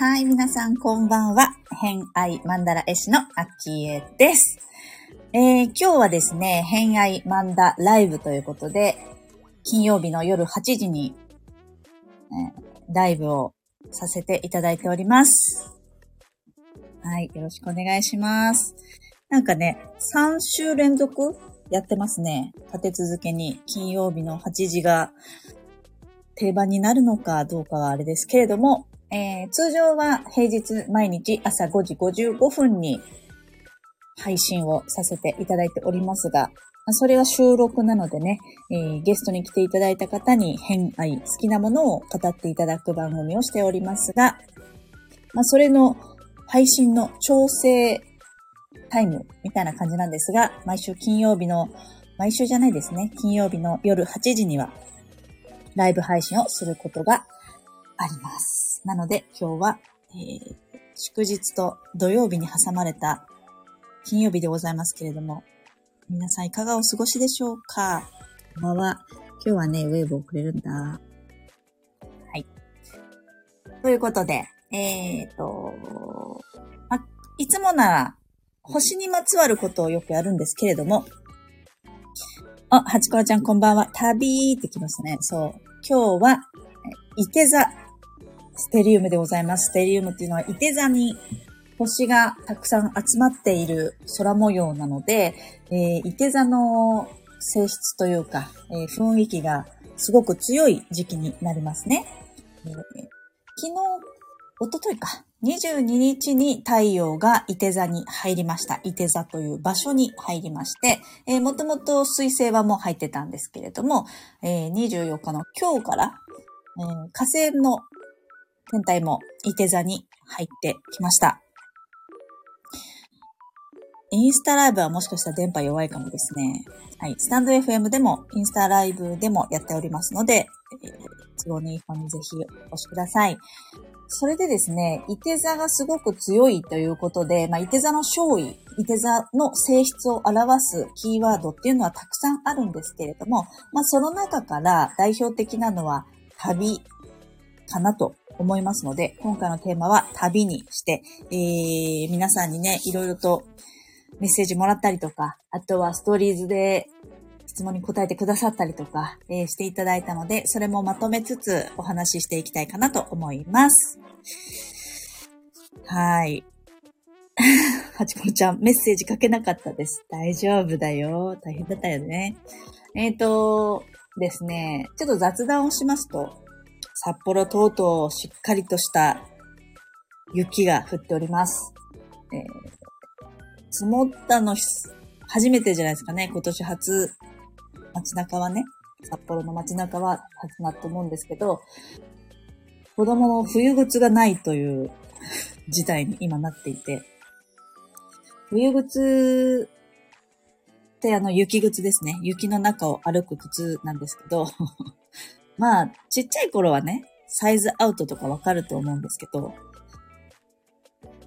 はい、皆さんこんばんは。偏愛マンダラ絵師のアキエです。えー、今日はですね、偏愛マンダライブということで、金曜日の夜8時に、えー、ライブをさせていただいております。はい、よろしくお願いします。なんかね、3週連続やってますね。立て続けに金曜日の8時が定番になるのかどうかはあれですけれども、えー、通常は平日毎日朝5時55分に配信をさせていただいておりますが、それは収録なのでね、えー、ゲストに来ていただいた方に変愛、好きなものを語っていただく番組をしておりますが、まあ、それの配信の調整タイムみたいな感じなんですが、毎週金曜日の、毎週じゃないですね、金曜日の夜8時にはライブ配信をすることがあります。なので今日は、えー、祝日と土曜日に挟まれた金曜日でございますけれども、皆さんいかがお過ごしでしょうか？こんばんは。今日はね、ウェーブをくれるんだ。はい。ということで、えっ、ー、と、ま、いつもなら星にまつわることをよくやるんですけれども、あ、はちこらちゃんこんばんは。旅ってきますね。そう。今日は、いて座、ステリウムでございます。ステリウムっていうのは、いて座に星がたくさん集まっている空模様なので、えー、いて座の性質というか、えー、雰囲気がすごく強い時期になりますね。えー、昨日、おとといか、22日に太陽が伊手座に入りました。伊手座という場所に入りまして、えー、もともと水星はもう入ってたんですけれども、えー、24日の今日から、えー、火星の天体も伊手座に入ってきました。インスタライブはもしかしたら電波弱いかもですね。はい。スタンド FM でも、インスタライブでもやっておりますので、えー、都合のいい方にぜひお越しください。それでですね、伊手座がすごく強いということで、まあ、伊手座の勝利、伊手座の性質を表すキーワードっていうのはたくさんあるんですけれども、まあ、その中から代表的なのは旅かなと思いますので、今回のテーマは旅にして、えー、皆さんにね、いろいろとメッセージもらったりとか、あとはストーリーズで質問に答えてくださったりとか、えー、していただいたので、それもまとめつつお話ししていきたいかなと思います。はい。はちこちゃん、メッセージ書けなかったです。大丈夫だよ。大変だったよね。えっ、ー、と、ですね、ちょっと雑談をしますと、札幌とうとうしっかりとした雪が降っております。えー、積もったの初めてじゃないですかね。今年初街中はね、札幌の街中は始まると思うんですけど、子供の冬靴がないという 事態に今なっていて、冬靴ってあの雪靴ですね。雪の中を歩く靴なんですけど、まあ、ちっちゃい頃はね、サイズアウトとかわかると思うんですけど、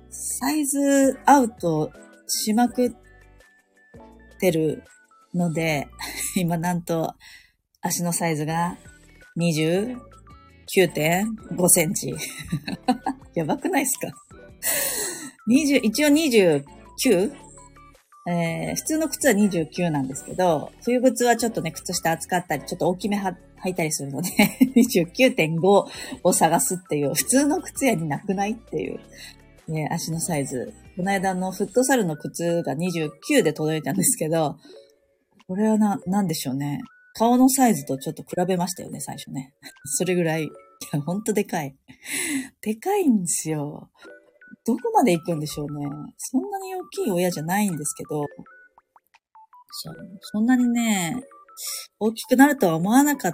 サイズアウトしまくってるので、今なんと足のサイズが29.5センチ。やばくないですか ?20、一応 29? えー、普通の靴は29なんですけど、冬靴はちょっとね、靴下扱ったり、ちょっと大きめは履いたりするので 29.5を探すっていう、普通の靴屋になくないっていう、ね、足のサイズ。この間のフットサルの靴が29で届いたんですけど、これはな、なんでしょうね。顔のサイズとちょっと比べましたよね、最初ね。それぐらい。いや、ほんとでかい。でかいんですよ。どこまで行くんでしょうね。そんなに大きい親じゃないんですけど、そんなにね、大きくなるとは思わなかっ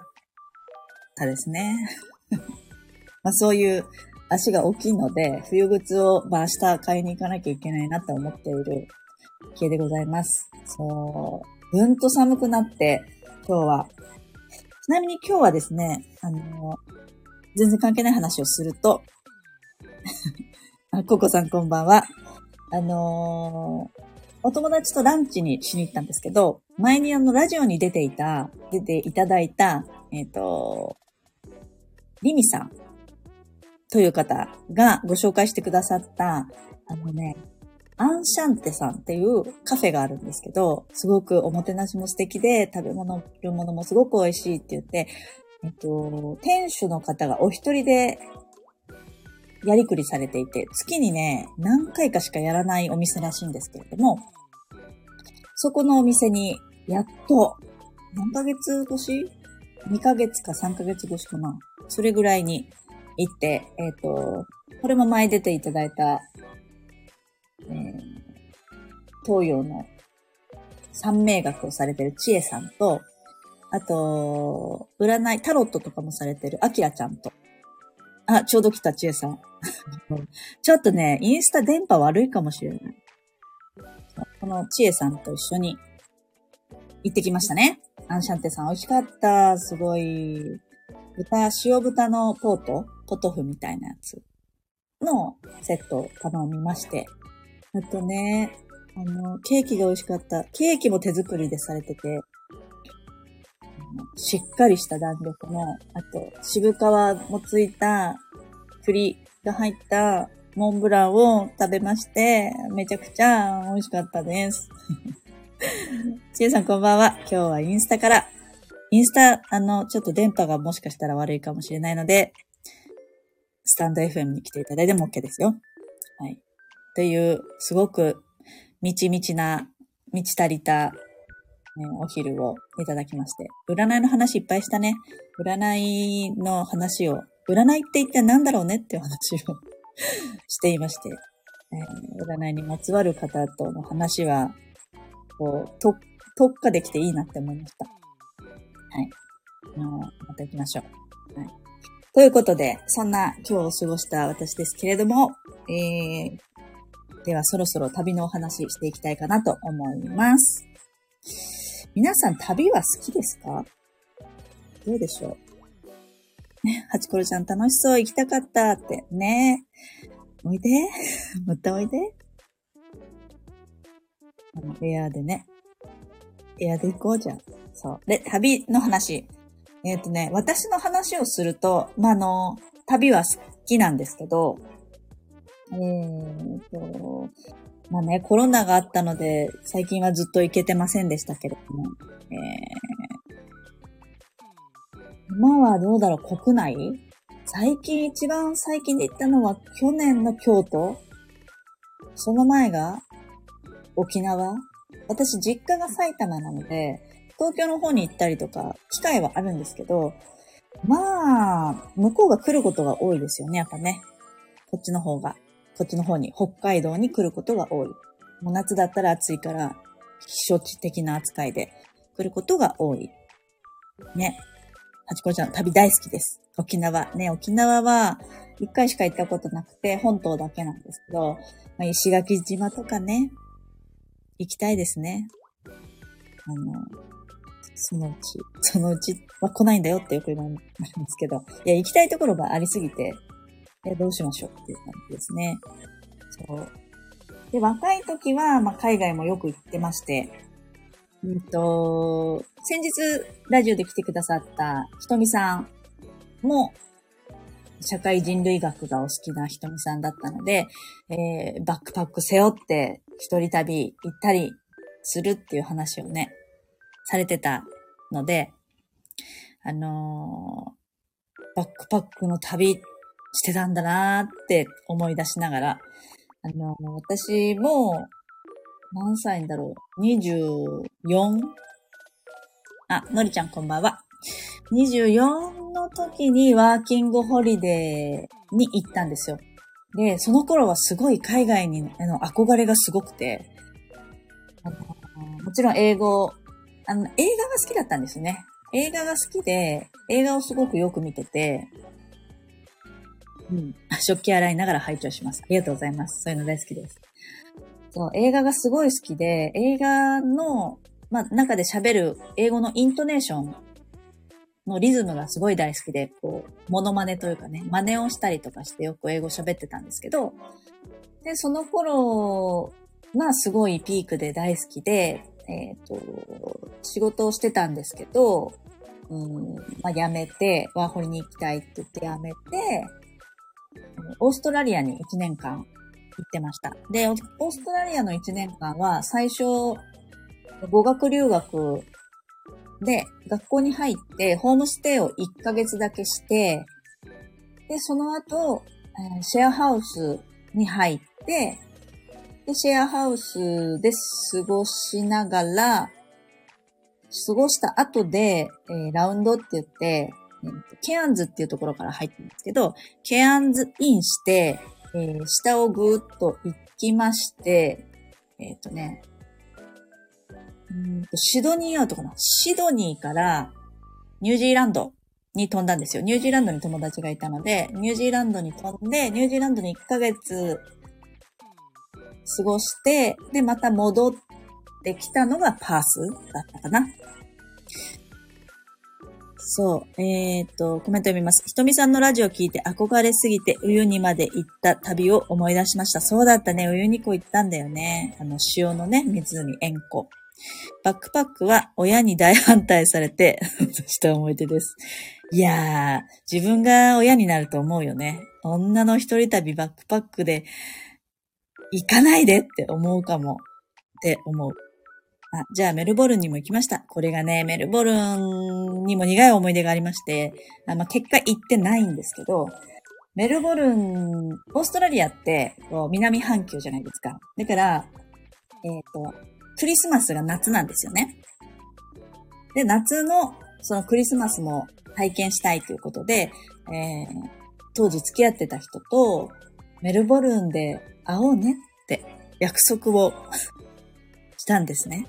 たですね。まあそういう足が大きいので、冬靴をまあ明日買いに行かなきゃいけないなと思っている系でございます。そう。うんと寒くなって、今日は。ちなみに今日はですね、あの、全然関係ない話をすると、あ、ココさんこんばんは。あのー、お友達とランチにしに行ったんですけど、前にあの、ラジオに出ていた、出ていただいた、えっ、ー、と、リミさんという方がご紹介してくださった、あのね、アンシャンテさんっていうカフェがあるんですけど、すごくおもてなしも素敵で、食べ物、るものもすごく美味しいって言って、えっと、店主の方がお一人でやりくりされていて、月にね、何回かしかやらないお店らしいんですけれども、そこのお店に、やっと、何ヶ月越し ?2 ヶ月か3ヶ月越しかな。それぐらいに行って、えっ、ー、と、これも前出ていただいた、えー、東洋の三名学をされてる千恵さんと、あと、占い、タロットとかもされてるアキラちゃんと。あ、ちょうど来た千恵さん。ちょっとね、インスタ電波悪いかもしれない。この千恵さんと一緒に行ってきましたね。アンシャンテさん美味しかった。すごい。豚、塩豚のポートポトフみたいなやつのセットを頼みまして。あとね、あの、ケーキが美味しかった。ケーキも手作りでされてて、しっかりした弾力の、あと、渋皮もついた栗が入ったモンブランを食べまして、めちゃくちゃ美味しかったです。ちえさんこんばんは。今日はインスタから、インスタ、あの、ちょっと電波がもしかしたら悪いかもしれないので、スタンド FM に来ていただいても OK ですよ。はい。という、すごく、みちみちな、満ち足りた、ね、お昼をいただきまして。占いの話いっぱいしたね。占いの話を、占いって一体何だろうねっていう話を していまして。えー、占いにまつわる方との話は、こう、特化できていいなって思いました。はい。あの、また行きましょう。はい。ということで、そんな今日を過ごした私ですけれども、えー、ではそろそろ旅のお話していきたいかなと思います。皆さん旅は好きですか？どうでしょう？ね、ハチコロちゃん楽しそう行きたかったってね。おいでまたおいであの、エアーでね。エアーで行こうじゃん。そう。で、旅の話。えっ、ー、とね、私の話をすると、まあ、の、旅は好きなんですけど、えーと、まあね、コロナがあったので、最近はずっと行けてませんでしたけれども、えー、今はどうだろう、国内？最近、一番最近で行ったのは去年の京都？その前が沖縄？私、実家が埼玉なので、東京の方に行ったりとか、機会はあるんですけど、まあ、向こうが来ることが多いですよね、やっぱね。こっちの方が。こっちの方に、北海道に来ることが多い。もう夏だったら暑いから、避暑地的な扱いで来ることが多い。ね。はちこちゃん、旅大好きです。沖縄。ね、沖縄は、一回しか行ったことなくて、本島だけなんですけど、まあ、石垣島とかね、行きたいですね。あの、そのうち、そのうちは来ないんだよってよく言われるんですけど、いや、行きたいところがありすぎて、え、どうしましょうっていう感じですね。そう。で、若い時は、まあ、海外もよく行ってまして、うんと、先日、ラジオで来てくださった、ひとみさんも、社会人類学がお好きなひとみさんだったので、えー、バックパック背負って一人旅行ったりするっていう話をね、されてたので、あのー、バックパックの旅してたんだなーって思い出しながら、あのー、私も、何歳だろう ?24? あ、のりちゃんこんばんは。24の時にワーキングホリデーに行ったんですよ。で、その頃はすごい海外にの憧れがすごくて、あのもちろん英語、あの、映画が好きだったんですね。映画が好きで、映画をすごくよく見てて、うん。食器洗いながら拝聴します。ありがとうございます。そういうの大好きです。そう、映画がすごい好きで、映画の、まあ、中で喋る英語のイントネーションのリズムがすごい大好きで、こう、モノマネというかね、真似をしたりとかしてよく英語喋ってたんですけど、で、その頃がすごいピークで大好きで、えっ、ー、と、仕事をしてたんですけど、うん、まあ、辞めて、ワーホリに行きたいって言って辞めて、オーストラリアに1年間行ってました。で、オーストラリアの1年間は最初、語学留学で、学校に入って、ホームステイを1ヶ月だけして、で、その後、シェアハウスに入って、で、シェアハウスで過ごしながら、過ごした後で、えー、ラウンドって言って、えー、ケアンズっていうところから入ってるんですけど、ケアンズインして、えー、下をぐーっと行きまして、えっ、ー、とね、うんとシドニーアウトかなシドニーからニュージーランドに飛んだんですよ。ニュージーランドに友達がいたので、ニュージーランドに飛んで、ニュージーランドに1ヶ月過ごして、で、また戻ってきたのがパースだったかな。そう。えー、っと、コメント読みます。ひとみさんのラジオ聞いて憧れすぎて、ウユニまで行った旅を思い出しました。そうだったね。ウユニ湖行ったんだよね。あの、潮のね、湖、塩湖。バックパックは親に大反対されて、した思い出です。いやー、自分が親になると思うよね。女の一人旅バックパックで、行かないでって思うかもって思う。あ、じゃあメルボルンにも行きました。これがね、メルボルンにも苦い思い出がありまして、あまあ、結果行ってないんですけど、メルボルン、オーストラリアってこう南半球じゃないですか。だから、えっ、ー、と、クリスマスが夏なんですよね。で、夏のそのクリスマスも体験したいということで、えー、当時付き合ってた人とメルボルンで会おうねって約束を したんですね。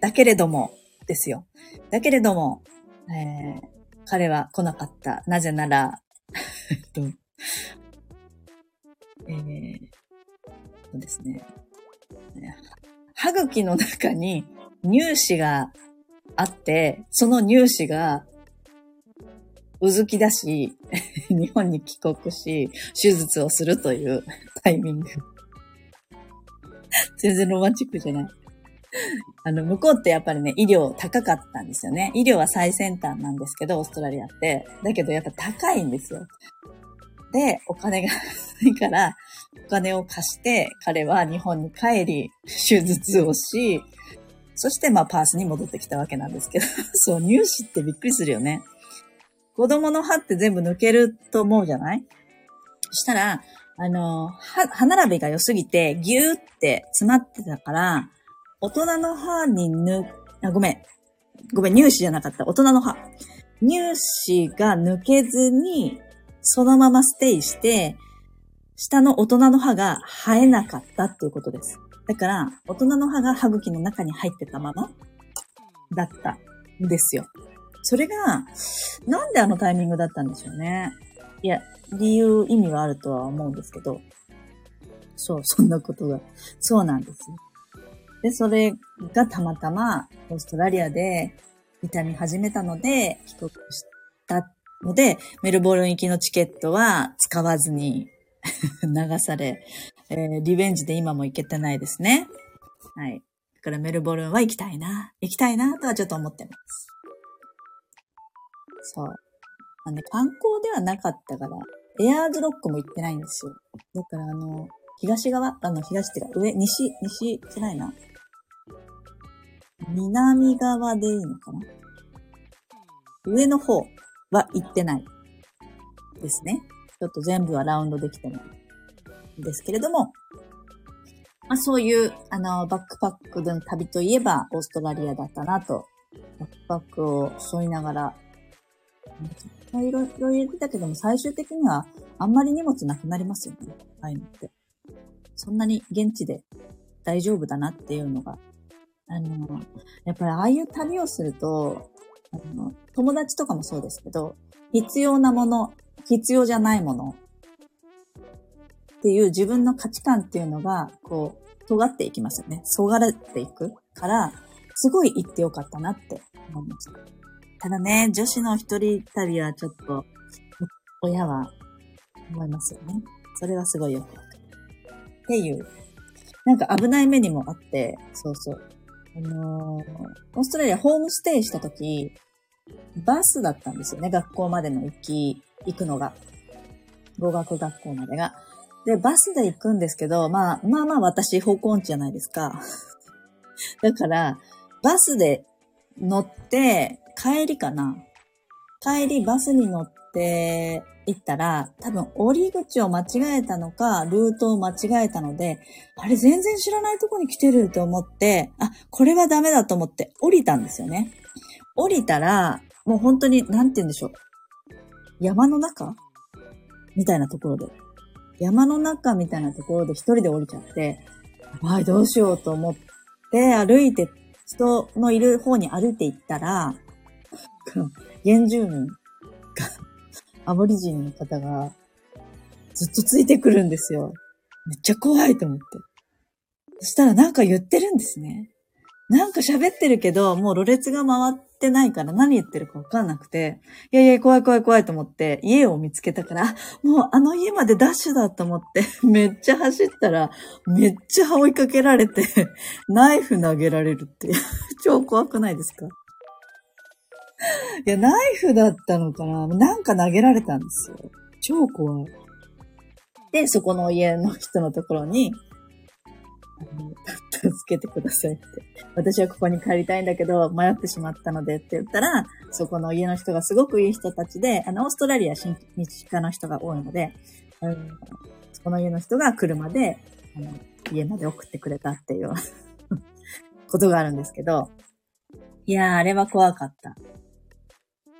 だけれども、ですよ。だけれども、えー、彼は来なかった。なぜなら、えっと、えー、ですね。歯茎の中に乳歯があって、その乳歯がうずき出し、日本に帰国し、手術をするというタイミング。全然ロマンチックじゃない。あの、向こうってやっぱりね、医療高かったんですよね。医療は最先端なんですけど、オーストラリアって。だけどやっぱ高いんですよ。で、お金がない から、お金を貸して、彼は日本に帰り、手術をし、そしてまあパースに戻ってきたわけなんですけど、そう、入試ってびっくりするよね。子供の歯って全部抜けると思うじゃない？したら、あの、歯、歯並びが良すぎて、ぎゅーって詰まってたから、大人の歯に抜、あ、ごめん。ごめん、乳歯じゃなかった。大人の歯。乳歯が抜けずに、そのままステイして、下の大人の歯が生えなかったっていうことです。だから、大人の歯が歯茎の中に入ってたままだったんですよ。それが、なんであのタイミングだったんでしょうね。いや、理由、意味はあるとは思うんですけど、そう、そんなことが、そうなんですよ。で、それがたまたまオーストラリアで痛み始めたので、帰国したので、メルボルン行きのチケットは使わずに 流され、えー、リベンジで今も行けてないですね。はい。だからメルボルンは行きたいな。行きたいなとはちょっと思ってます。そう。あの、ね、観光ではなかったから、エアーズロックも行ってないんですよ。だからあの、東側あの、東っていうか、上、西、西じゃないな。南側でいいのかな？上の方は行ってないですね。ちょっと全部はラウンドできてないですけれども、まあそういう、あの、バックパックの旅といえばオーストラリアだったなと、バックパックを沿いながら、いろいろ言ってたけども、最終的にはあんまり荷物なくなりますよね。ああいうのって。そんなに現地で大丈夫だなっていうのが、あの、やっぱりああいう旅をすると、あの、友達とかもそうですけど、必要なもの、必要じゃないものっていう自分の価値観っていうのが、こう、尖っていきますよね。そがれていくから、すごい行ってよかったなって思いました。ただね、女子の一人旅はちょっと、親は思いますよね。それはすごいよくわかる。っていう、なんか危ない目にもあって、そうそう。あのー、オーストラリアホームステイした時、バスだったんですよね、学校までの行き、行くのが。語学学校までが。で、バスで行くんですけど、まあ、まあまあ私方向音痴じゃないですか。だから、バスで乗って、帰りかな帰りバスに乗って行ったら、多分降り口を間違えたのか、ルートを間違えたので、あれ全然知らないとこに来てると思って、あ、これはダメだと思って降りたんですよね。降りたら、もう本当に、なんて言うんでしょう。山の中？みたいなところで。山の中みたいなところで一人で降りちゃって、はい、どうしようと思って歩いて、人のいる方に歩いて行ったら、原住民が、アボリジンの方がずっとついてくるんですよ。めっちゃ怖いと思って。そしたらなんか言ってるんですね。なんか喋ってるけど、もうろれつが回ってないから何言ってるかわかんなくて、いやいや、怖い怖い怖いと思って、家を見つけたから、あもうあの家までダッシュだと思って、めっちゃ走ったら、めっちゃ追いかけられて、ナイフ投げられるって、超怖くないですか？いや、ナイフだったのかな？なんか投げられたんですよ。超怖い。で、そこの家の人のところに、あの助けてくださいって。私はここに帰りたいんだけど、迷ってしまったのでって言ったら、そこの家の人がすごくいい人たちで、あの、オーストラリア親日家の人が多いので、あのそこの家の人が車で、あの、家まで送ってくれたっていう ことがあるんですけど、いやー、あれは怖かった。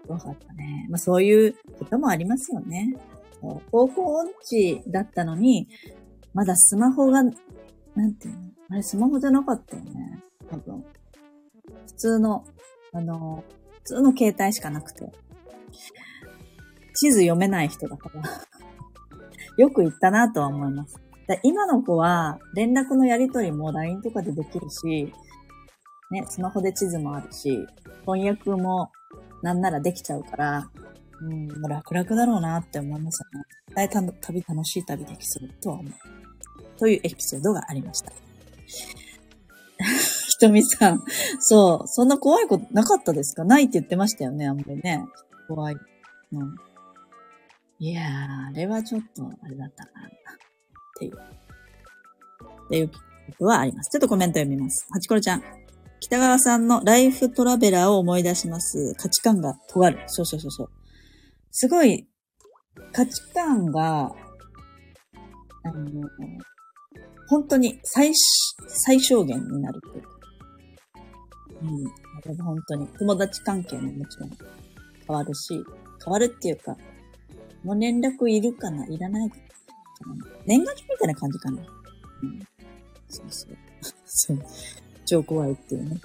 怖かったね。まあそういうこともありますよね。そう高校音痴だったのに、まだスマホが、なんていうの？あれスマホじゃなかったよね。多分。普通の、あの、普通の携帯しかなくて。地図読めない人だから。よく言ったなとは思います。だ今の子は連絡のやりとりも LINE とかでできるし、ね、スマホで地図もあるし、翻訳もなんならできちゃうから、うん、楽々だろうなって思いますよね。大体旅楽しい旅できそうとは思う。というエピソードがありました。ひとみさん。そう。そんな怖いことなかったですか？ないって言ってましたよね、あんまりね。怖い。うん。いやー、あれはちょっと、あれだったな。っていう。っていうことはあります。ちょっとコメント読みます。はちころちゃん。北川さんのライフトラベラーを思い出します。価値観が尖る。そうそうそうそう。すごい、価値観が、あの、本当に最、最小限になるっていうか。うん。あれは本当に。友達関係ももちろん変わるし、変わるっていうか、もう連絡いるかないらないかな。年賀状みたいな感じかな。うん。そうそう。そう。超怖いっていうね。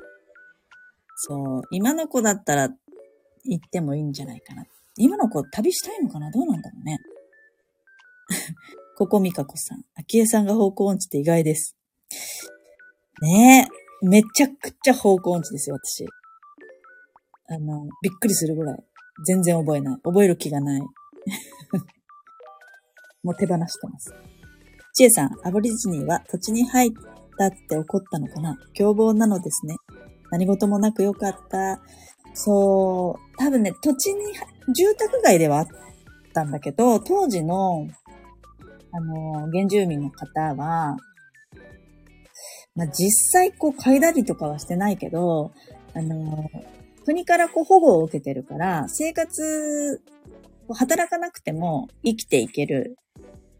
そう。今の子だったら行ってもいいんじゃないかな。今の子旅したいのかな？どうなんだろうね。ここみかこさん。あきえさんが方向音痴って意外です。ねえ。めちゃくちゃ方向音痴ですよ、私。あの、びっくりするぐらい。全然覚えない。覚える気がない。もう手放してます。ちえさん、アボリジニーは土地に入ったって怒ったのかな？凶暴なのですね。何事もなくよかった。そう、多分ね、土地に、住宅街ではあったんだけど、当時の、あの、原住民の方は、まあ、実際こう嗅いだりとかはしてないけど、あの、国からこう保護を受けてるから、生活、働かなくても生きていける。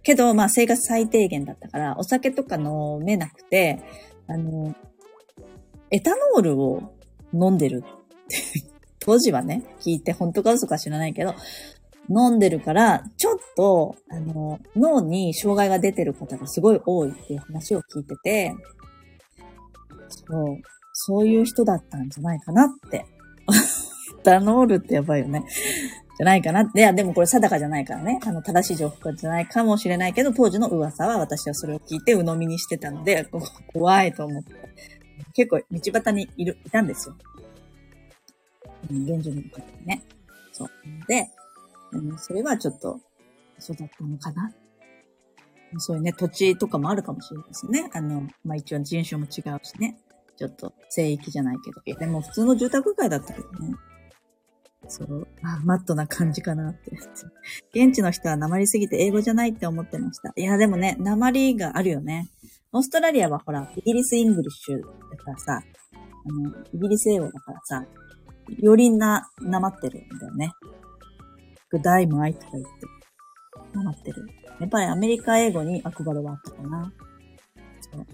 けど、まあ生活最低限だったから、お酒とか飲めなくて、あの、エタノールを飲んでるって、当時はね、聞いて本当か嘘か知らないけど、飲んでるから、ちょっと、あの、脳に障害が出てる方がすごい多いっていう話を聞いてて、そう、そういう人だったんじゃないかなって。エタノールってやばいよね。じゃないかな。いや、でもこれ定かじゃないからね。あの、正しい情報じゃないかもしれないけど、当時の噂は私はそれを聞いて鵜呑みにしてたので、怖いと思って。結構道端にいる、いたんですよ。うん、現住民の方にね。そう。で、うん、それはちょっと、そうだったのかな。そういうね、土地とかもあるかもしれないですね。あの、まあ、一応人種も違うしね。ちょっと、聖域じゃないけど。いや、でも普通の住宅街だったけどね。そう、あ、マットな感じかなって。現地の人は訛りすぎて英語じゃないって思ってました。いや、でもね、訛りがあるよね。オーストラリアはほら、イギリス English だからさ、あの、イギリス英語だからさ、よりな、なまってるんだよね。 G'day mate とか言って、なまってる。やっぱりアメリカ英語に憧れはあったかな。そう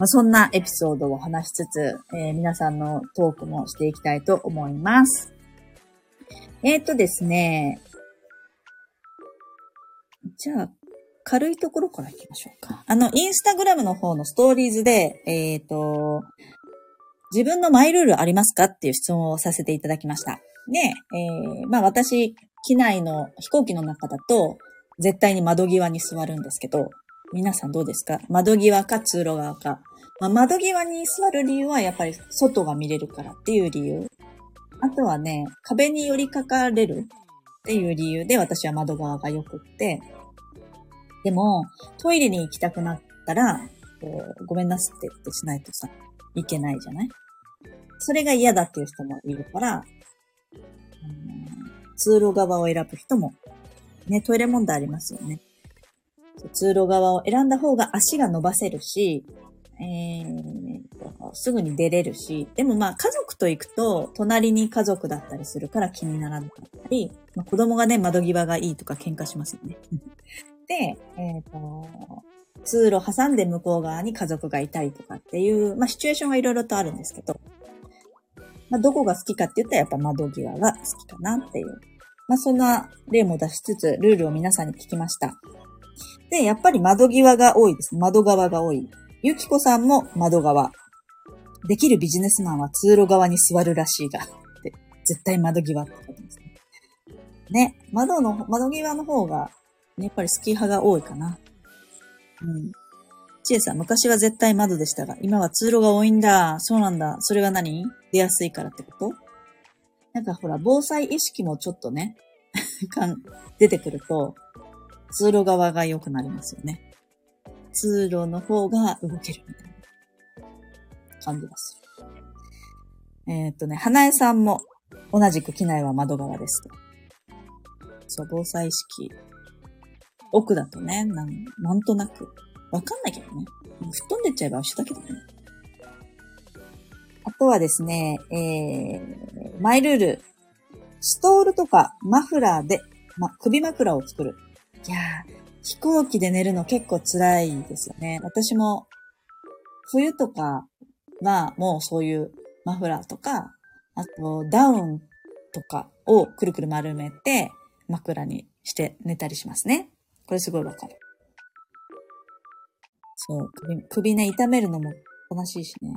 まあ、そんなエピソードを話しつつ、えー、皆さんのトークもしていきたいと思います。えっ、とですね。じゃあ、軽いところから行きましょうか。あの、インスタグラムの方のストーリーズで、えっ、ー、と、自分のマイルールありますかっていう質問をさせていただきました。で、えー、まあ私、機内の飛行機の中だと、絶対に窓際に座るんですけど、皆さんどうですか？窓際か通路側か。まあ、窓際に座る理由はやっぱり外が見れるからっていう理由。あとはね、壁に寄りかかれるっていう理由で私は窓側が良くって。でも、トイレに行きたくなったら、こうごめんなすってってしないとさ、いけないじゃない？それが嫌だっていう人もいるから、通路側を選ぶ人も、ね、トイレ問題ありますよね。通路側を選んだ方が足が伸ばせるし、えー、すぐに出れるし、でもまあ家族と行くと、隣に家族だったりするから気にならなかったり、まあ、子供がね、窓際がいいとか喧嘩しますよね。で、えっ、ー、と、通路挟んで向こう側に家族がいたりとかっていう、まあシチュエーションはいろいろとあるんですけど、まあどこが好きかって言ったらやっぱ窓際が好きかなっていう。まあそんな例も出しつつ、ルールを皆さんに聞きました。で、やっぱり窓際が多いです。窓側が多い。ゆきこさんも窓側。できるビジネスマンは通路側に座るらしいが。って、絶対窓際って書いてますね。ね、窓の、窓際の方が、やっぱり好き派が多いかな。うん。ちえさん、昔は絶対窓でしたが、今は通路が多いんだ。そうなんだ。それが何？出やすいからってこと？なんかほら、防災意識もちょっとね、出てくると、通路側が良くなりますよね。通路の方が動けるみたいな感じがする。えー、っとね、花江さんも同じく機内は窓側ですと。そう、防災意識。奥だとね、なん、なんとなく。わかんないけどね。吹っ飛んでっちゃえば一緒だけどね。あとはですね、えー、マイルール。ストールとかマフラーで、ま、首枕を作る。いやー、飛行機で寝るの結構辛いですよね。私も、冬とかはもうそういうマフラーとか、あとダウンとかをくるくる丸めて枕にして寝たりしますね。これすごいわかる。そう、首、首ね、痛めるのも悲しいしね。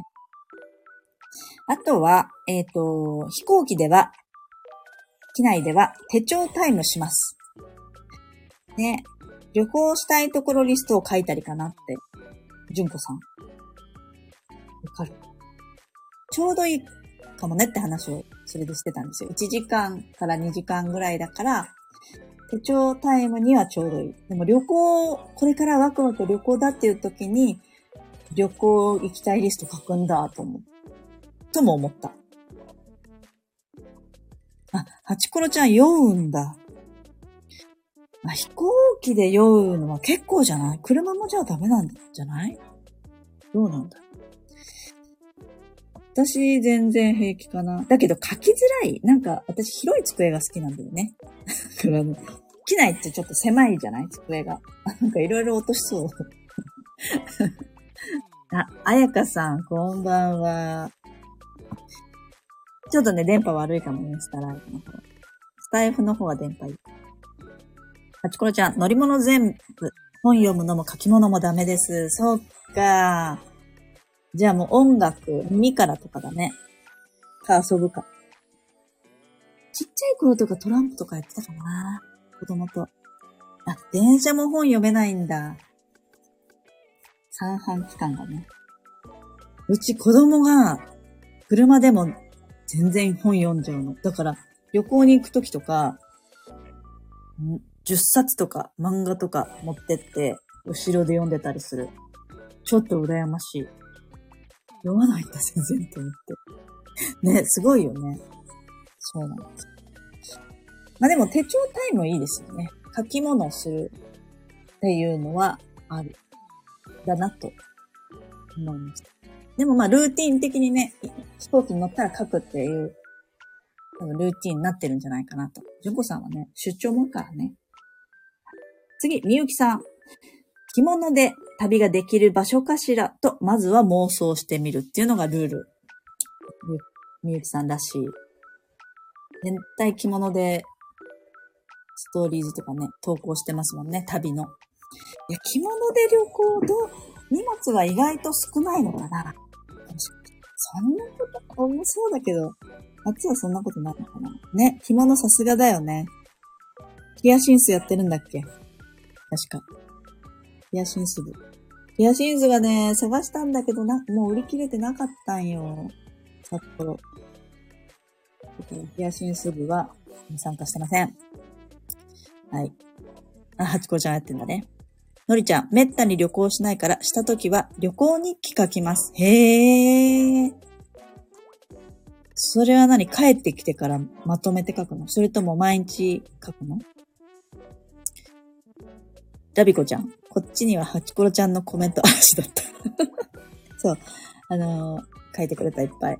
あとは、えっ、ー、と、飛行機では、機内では手帳タイムします。ね、旅行したいところリストを書いたりかなって。純子さん。わかる。ちょうどいいかもねって話をそれでしてたんですよ。1時間から2時間ぐらいだから、手帳タイムにはちょうどいい。でも旅行、これからワクワク旅行だっていう時に、旅行行きたいリスト書くんだと思う。とも思った。あ、ハチコロちゃん酔うんだ。まあ、飛行機で酔うのは結構じゃない？車もじゃあダメなんじゃない？どうなんだ私全然平気かな。だけど書きづらい。なんか私広い机が好きなんだよね。機内ってちょっと狭いじゃない？机が。なんかいろいろ落としそう。あ、あやかさん、こんばんは。ちょっとね、電波悪いかもね、スタライフの方。スタイフの方は電波いい。あちころちゃん、乗り物全部、本読むのも書き物もダメです。そっか。じゃあもう音楽、耳からとかだね。か遊ぶか。ちっちゃい頃とかトランプとかやってたかな。子供と。あ、電車も本読めないんだ。三半期間がね。うち子供が車でも全然本読んじゃうの。だから旅行に行くときとか、10冊とか漫画とか持ってって、後ろで読んでたりする。ちょっと羨ましい。読まないんだ、全然って思って。ね、すごいよね。そうなんです。まあでも手帳タイムいいですよね。書き物をするっていうのはある。だなと思います。でもまあルーティン的にね、飛行機に乗ったら書くっていう、多分ルーティンになってるんじゃないかなと。純子さんはね、出張もからね。次、みゆきさん。着物で旅ができる場所かしら？と、まずは妄想してみるっていうのがルール。みゆきさんらしい。全体着物で、ストーリーズとかね、投稿してますもんね、旅の。いや、着物で旅行、どう、荷物が意外と少ないのかなそんなこと、重そうだけど、夏はそんなことないのかなね、着物さすがだよね。ヒアシンスやってるんだっけ？確か。ヒアシンス部。ヒアシンスがね、探したんだけどな、もう売り切れてなかったんよ。札幌。ヒアシンス部は参加してません。はい。あ、ハチコちゃんやってんだね。のりちゃん、めったに旅行しないから、したときは旅行日記書きます。へー。それは何？帰ってきてからまとめて書くの？それとも毎日書くの？ラビコちゃん、こっちにはハチコロちゃんのコメント嵐だった。そう。あのー、書いてくれたいっぱい。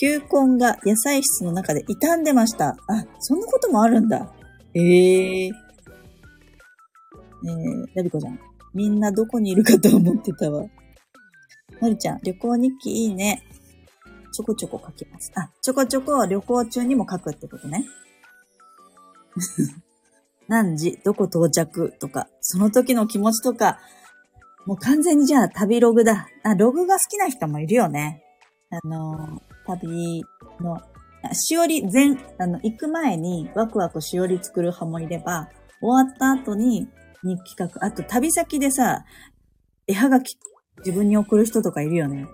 球根が野菜室の中で傷んでました。あ、そんなこともあるんだ。ええー。えー、ラビコちゃん。みんなどこにいるかと思ってたわ。のりちゃん、旅行日記いいね。ちょこちょこ書きます。あ、ちょこちょこ旅行中にも書くってことね。何時、どこ到着とか、その時の気持ちとか、もう完全にじゃあ旅ログだ。あ、ログが好きな人もいるよね。あの旅の、しおり、全、あの、行く前にワクワクしおり作る派もいれば、終わった後に日記書く。あと、旅先でさ、絵はがき自分に送る人とかいるよね。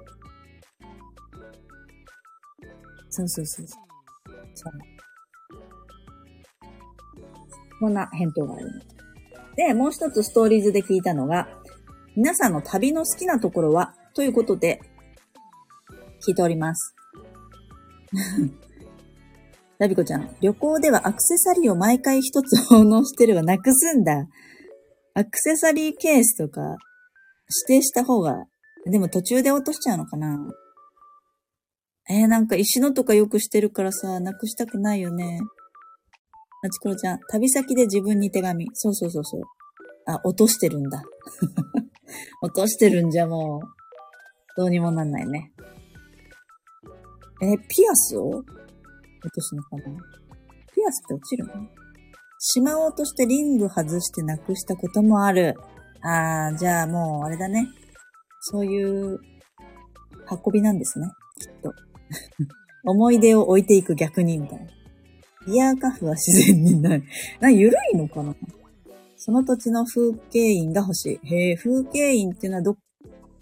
そうそうそうそう。こんな返答があるで、もう一つストーリーズで聞いたのが、皆さんの旅の好きなところは？ということで、聞いております。ラビコちゃん、旅行ではアクセサリーを毎回一つ奉納してればなくすんだ。アクセサリーケースとか指定した方が、でも途中で落としちゃうのかなえー、なんか石のとかよくしてるからさ、なくしたくないよね。あちころちゃん、旅先で自分に手紙。そうそうそうそう。あ、落としてるんだ。落としてるんじゃもう、どうにもなんないね。えピアスを？落とすのかな？ピアスって落ちるの？しまおうとしてリング外してなくしたこともある。ああ、じゃあもうあれだね。そういう運びなんですね。きっと。思い出を置いていく逆に、みたいな。イヤーカフは自然にない。な、ゆるいのかな？その土地の風景印が欲しい。へえ、風景印っていうのはどっ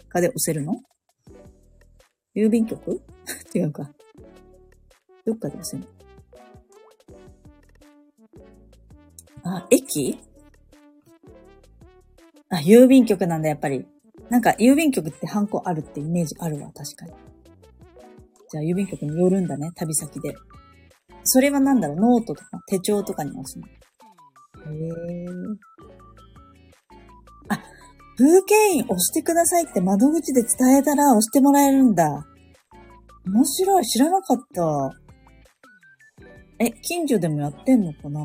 かで押せるの？郵便局？違うか。どっかで押せるあ、駅？あ、郵便局なんだ、やっぱり。なんか、郵便局ってハンコあるってイメージあるわ、確かに。じゃあ、郵便局に寄るんだね、旅先で。それはなんだろう、ノートとか手帳とかに押すの。へえ。あ、風景印押してくださいって窓口で伝えたら押してもらえるんだ。面白い、知らなかった。え、近所でもやってんのかな？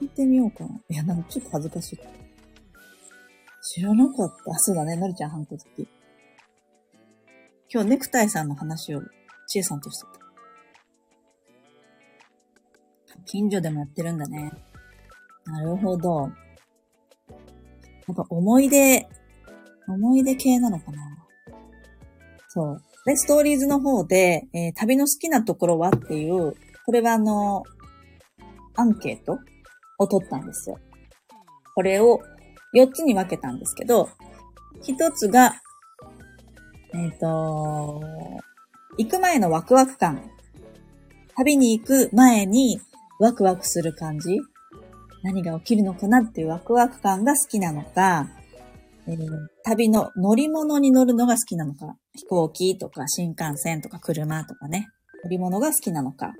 聞いてみようかな。いや、なんかちょっと恥ずかしい。知らなかった。そうだね、のりちゃんハンコ好き。今日ネクタイさんの話を、ちえさんとしてた。近所でもやってるんだね。なるほど。なんか思い出、思い出系なのかなそう。で、ストーリーズの方で、えー、旅の好きなところはっていう、これはあの、アンケートを取ったんですよ。これを4つに分けたんですけど、1つが、えっ、ー、と、行く前のワクワク感。旅に行く前にワクワクする感じ？何が起きるのかなっていうワクワク感が好きなのか、えー、旅の乗り物に乗るのが好きなのか、飛行機とか新幹線とか車とかね、乗り物が好きなのか？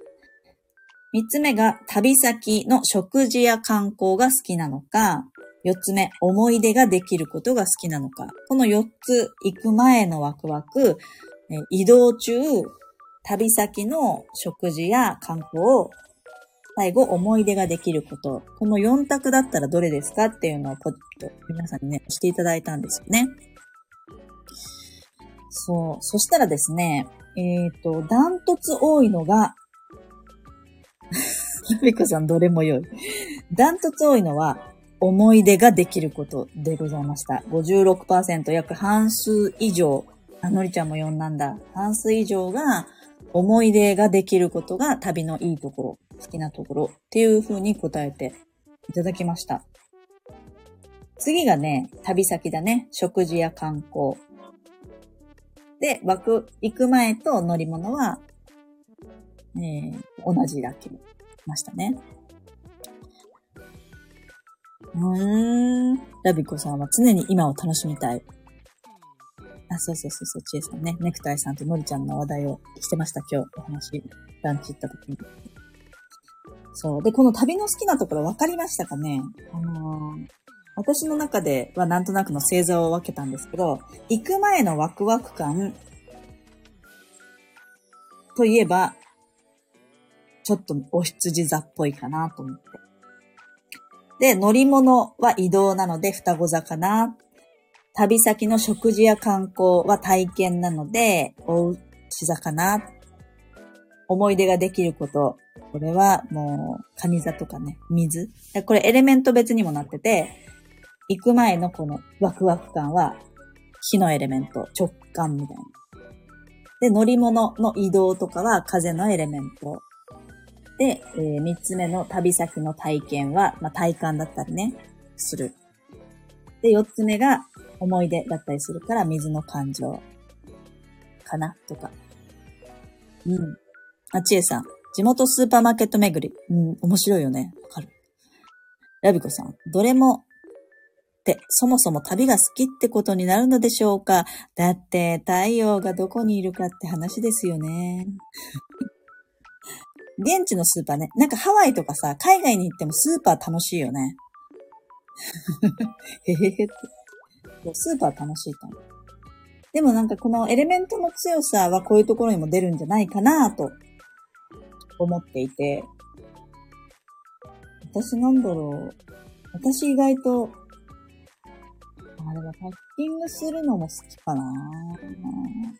三つ目が旅先の食事や観光が好きなのか、四つ目、思い出ができることが好きなのか？この四つ、行く前のワクワク、移動中、旅先の食事や観光を、最後、思い出ができること。この4択だったらどれですかっていうのをポッと皆さんにね、していただいたんですよね。そう。そしたらですね、えっ、ー、と、ダントツ多いのが、ラビコさんどれも良い。ダントツ多いのは、思い出ができることでございました。56%、約半数以上、あ、のりちゃんも4なんだ。半数以上が、思い出ができることが旅のいいところ、好きなところっていう風に答えていただきました。次がね、旅先だね。食事や観光。で、枠、行く前と乗り物は、えー、同じだけましたね。うーん。ラビコさんは常に今を楽しみたい。あ、そうそうそうそう、ちえさんね。ネクタイさんとのりちゃんの話題をしてました、今日。お話、ランチ行った時に。そう。で、この旅の好きなところ分かりましたかね？あのー、私の中ではなんとなくの星座を分けたんですけど、行く前のワクワク感といえば、ちょっとお羊座っぽいかなと思って。で、乗り物は移動なので双子座かな。旅先の食事や観光は体験なので、おうち座かな。思い出ができること。これはもう、カニ座とかね、水。これエレメント別にもなってて、行く前のこのワクワク感は、火のエレメント、直感みたいな。で、乗り物の移動とかは風のエレメント。で、えー、三つ目の旅先の体験は、まあ、体感だったりね、する。で、四つ目が思い出だったりするから、水の感情。かなとか。うん。あ、ちえさん。地元スーパーマーケット巡り。うん、面白いよね。わかる。ラビコさん。どれもって、そもそも旅が好きってことになるのでしょうか？だって太陽がどこにいるかって話ですよね。現地のスーパーね。なんかハワイとかさ、海外に行ってもスーパー楽しいよね。へへへって。スーパー楽しいと思う。でもなんかこのエレメントの強さはこういうところにも出るんじゃないかなと思っていて。私なんだろう。私意外とあ、でもパッキングするのも好きかな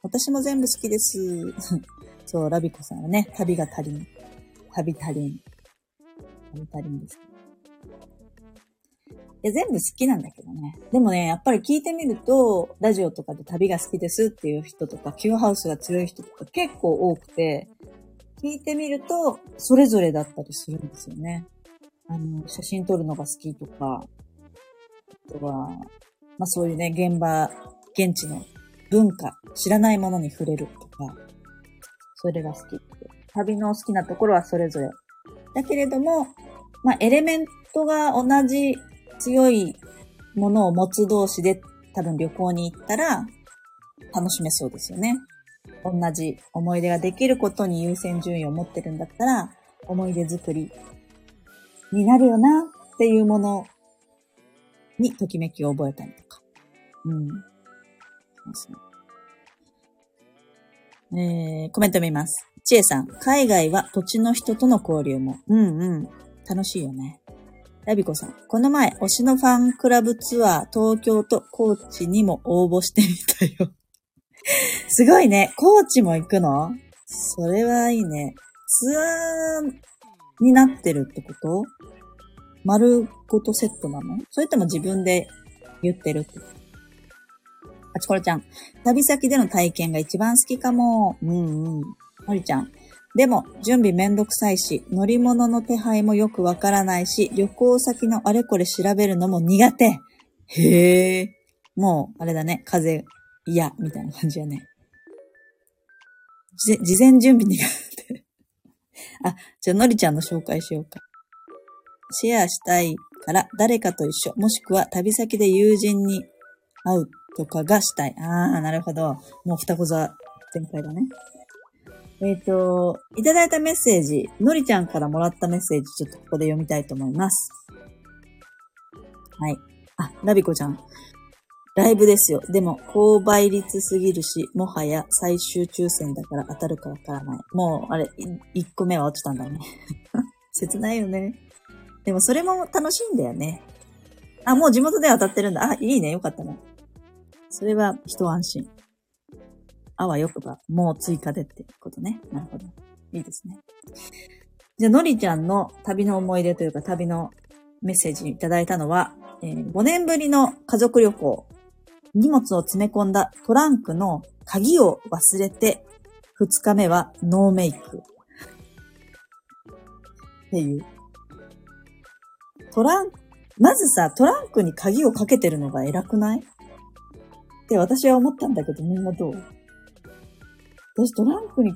私も全部好きです。そう、ラビコさんはね、旅が足りん。旅足りん。旅足りんです。いや、全部好きなんだけどね。でもね、やっぱり聞いてみると、ラジオとかで旅が好きですっていう人とか、キューハウスが強い人とか結構多くて、聞いてみると、それぞれだったりするんですよね。あの、写真撮るのが好きとか、あとは、まあそういうね、現場、現地の文化、知らないものに触れるとか、それが好きって。旅の好きなところはそれぞれ。だけれども、まあエレメントが同じ強いものを持つ同士で多分旅行に行ったら楽しめそうですよね。同じ思い出ができることに優先順位を持ってるんだったら、思い出作りになるよなっていうものにときめきを覚えたりとか。うん。そうですね。えー、コメント見ます。ちえさん、海外は土地の人との交流も。うんうん。楽しいよね。ラビコさん、この前、推しのファンクラブツアー、東京と高知にも応募してみたよ。すごいね。高知も行くの？それはいいね。ツアーになってるってこと？丸ごとセットなの？それとも自分で言ってるってあちころちゃん。旅先での体験が一番好きかも。うんうん。のりちゃん。でも、準備めんどくさいし、乗り物の手配もよくわからないし、旅行先のあれこれ調べるのも苦手。へえ。もう、あれだね。風嫌、みたいな感じやね。事前準備苦手。あ、じゃあ、のりちゃんの紹介しようか。シェアしたいから誰かと一緒、もしくは旅先で友人に会うとかがしたい。ああ、なるほど。もう双子座全開だね。えっ、ー、と、いただいたメッセージ、のりちゃんからもらったメッセージ、ちょっとここで読みたいと思います。はい。あ、ラビコちゃん。ライブですよ。でも、高倍率すぎるし、もはや最終抽選だから当たるかわからない。もう、あれ、1個目は落ちたんだね。切ないよね。でも、それも楽しいんだよね。あ、もう地元で当たってるんだ。あ、いいね。よかったな。それは一安心。あわよくば、もう追加でってことね。なるほど。いいですね。じゃあ、のりちゃんの旅の思い出というか、旅のメッセージいただいたのは、えー、5年ぶりの家族旅行。荷物を詰め込んだトランクの鍵を忘れて、2日目はノーメイク。っていう。トランク、まずさ、トランクに鍵をかけてるのが偉くない？って私は思ったんだけど、みんなどう？私トランクに、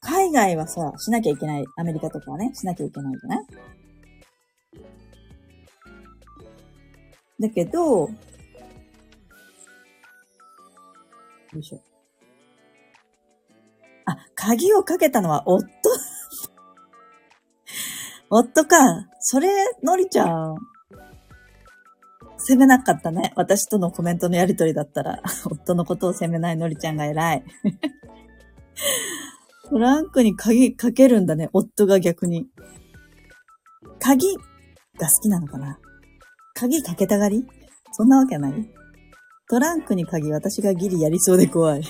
海外はさ、しなきゃいけない。アメリカとかはね、しなきゃいけないじゃない？だけど、よいしょ。あ、鍵をかけたのは夫。夫か。それ、のりちゃん。責めなかったね。私とのコメントのやりとりだったら、夫のことを責めないのりちゃんが偉い。トランクに鍵かけるんだね。夫が逆に。鍵が好きなのかな鍵かけたがり？そんなわけない？トランクに鍵私がギリやりそうで怖い。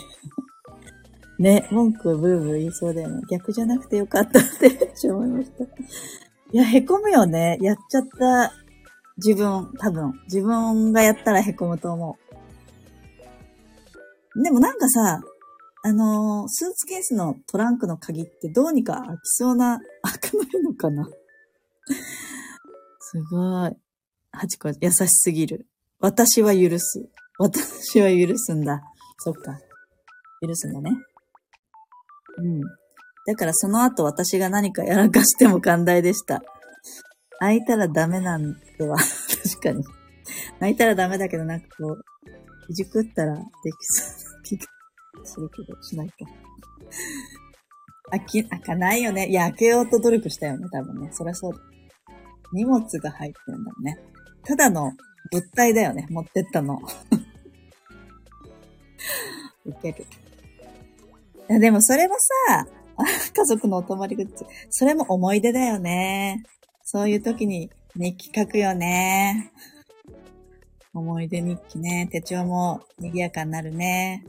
ね、文句ブーブー言いそうだよね。逆じゃなくてよかったって思いました。いや、へこむよね。やっちゃった自分、多分。自分がやったらへこむと思う。でもなんかさ、あのー、スーツケースのトランクの鍵ってどうにか開きそうな、開かないのかな すごい。ハチコ優しすぎる。私は許す。私は許すんだ。そっか。許すんだね。うん。だからその後私が何かやらかしても寛大でした。開いたらダメなんでは。確かに。開いたらダメだけどなんかこう、いじくったらできそうな気がするけど、しないと。開き、開かないよね。いや、開けようと努力したよね、多分ね。そりゃそうだ。荷物が入ってんだもんね。ただの物体だよね、持ってったの。いける。いや、でもそれもさ、家族のお泊まりグッズ。それも思い出だよね。そういう時に日記書くよね。思い出日記ね。手帳も賑やかになるね。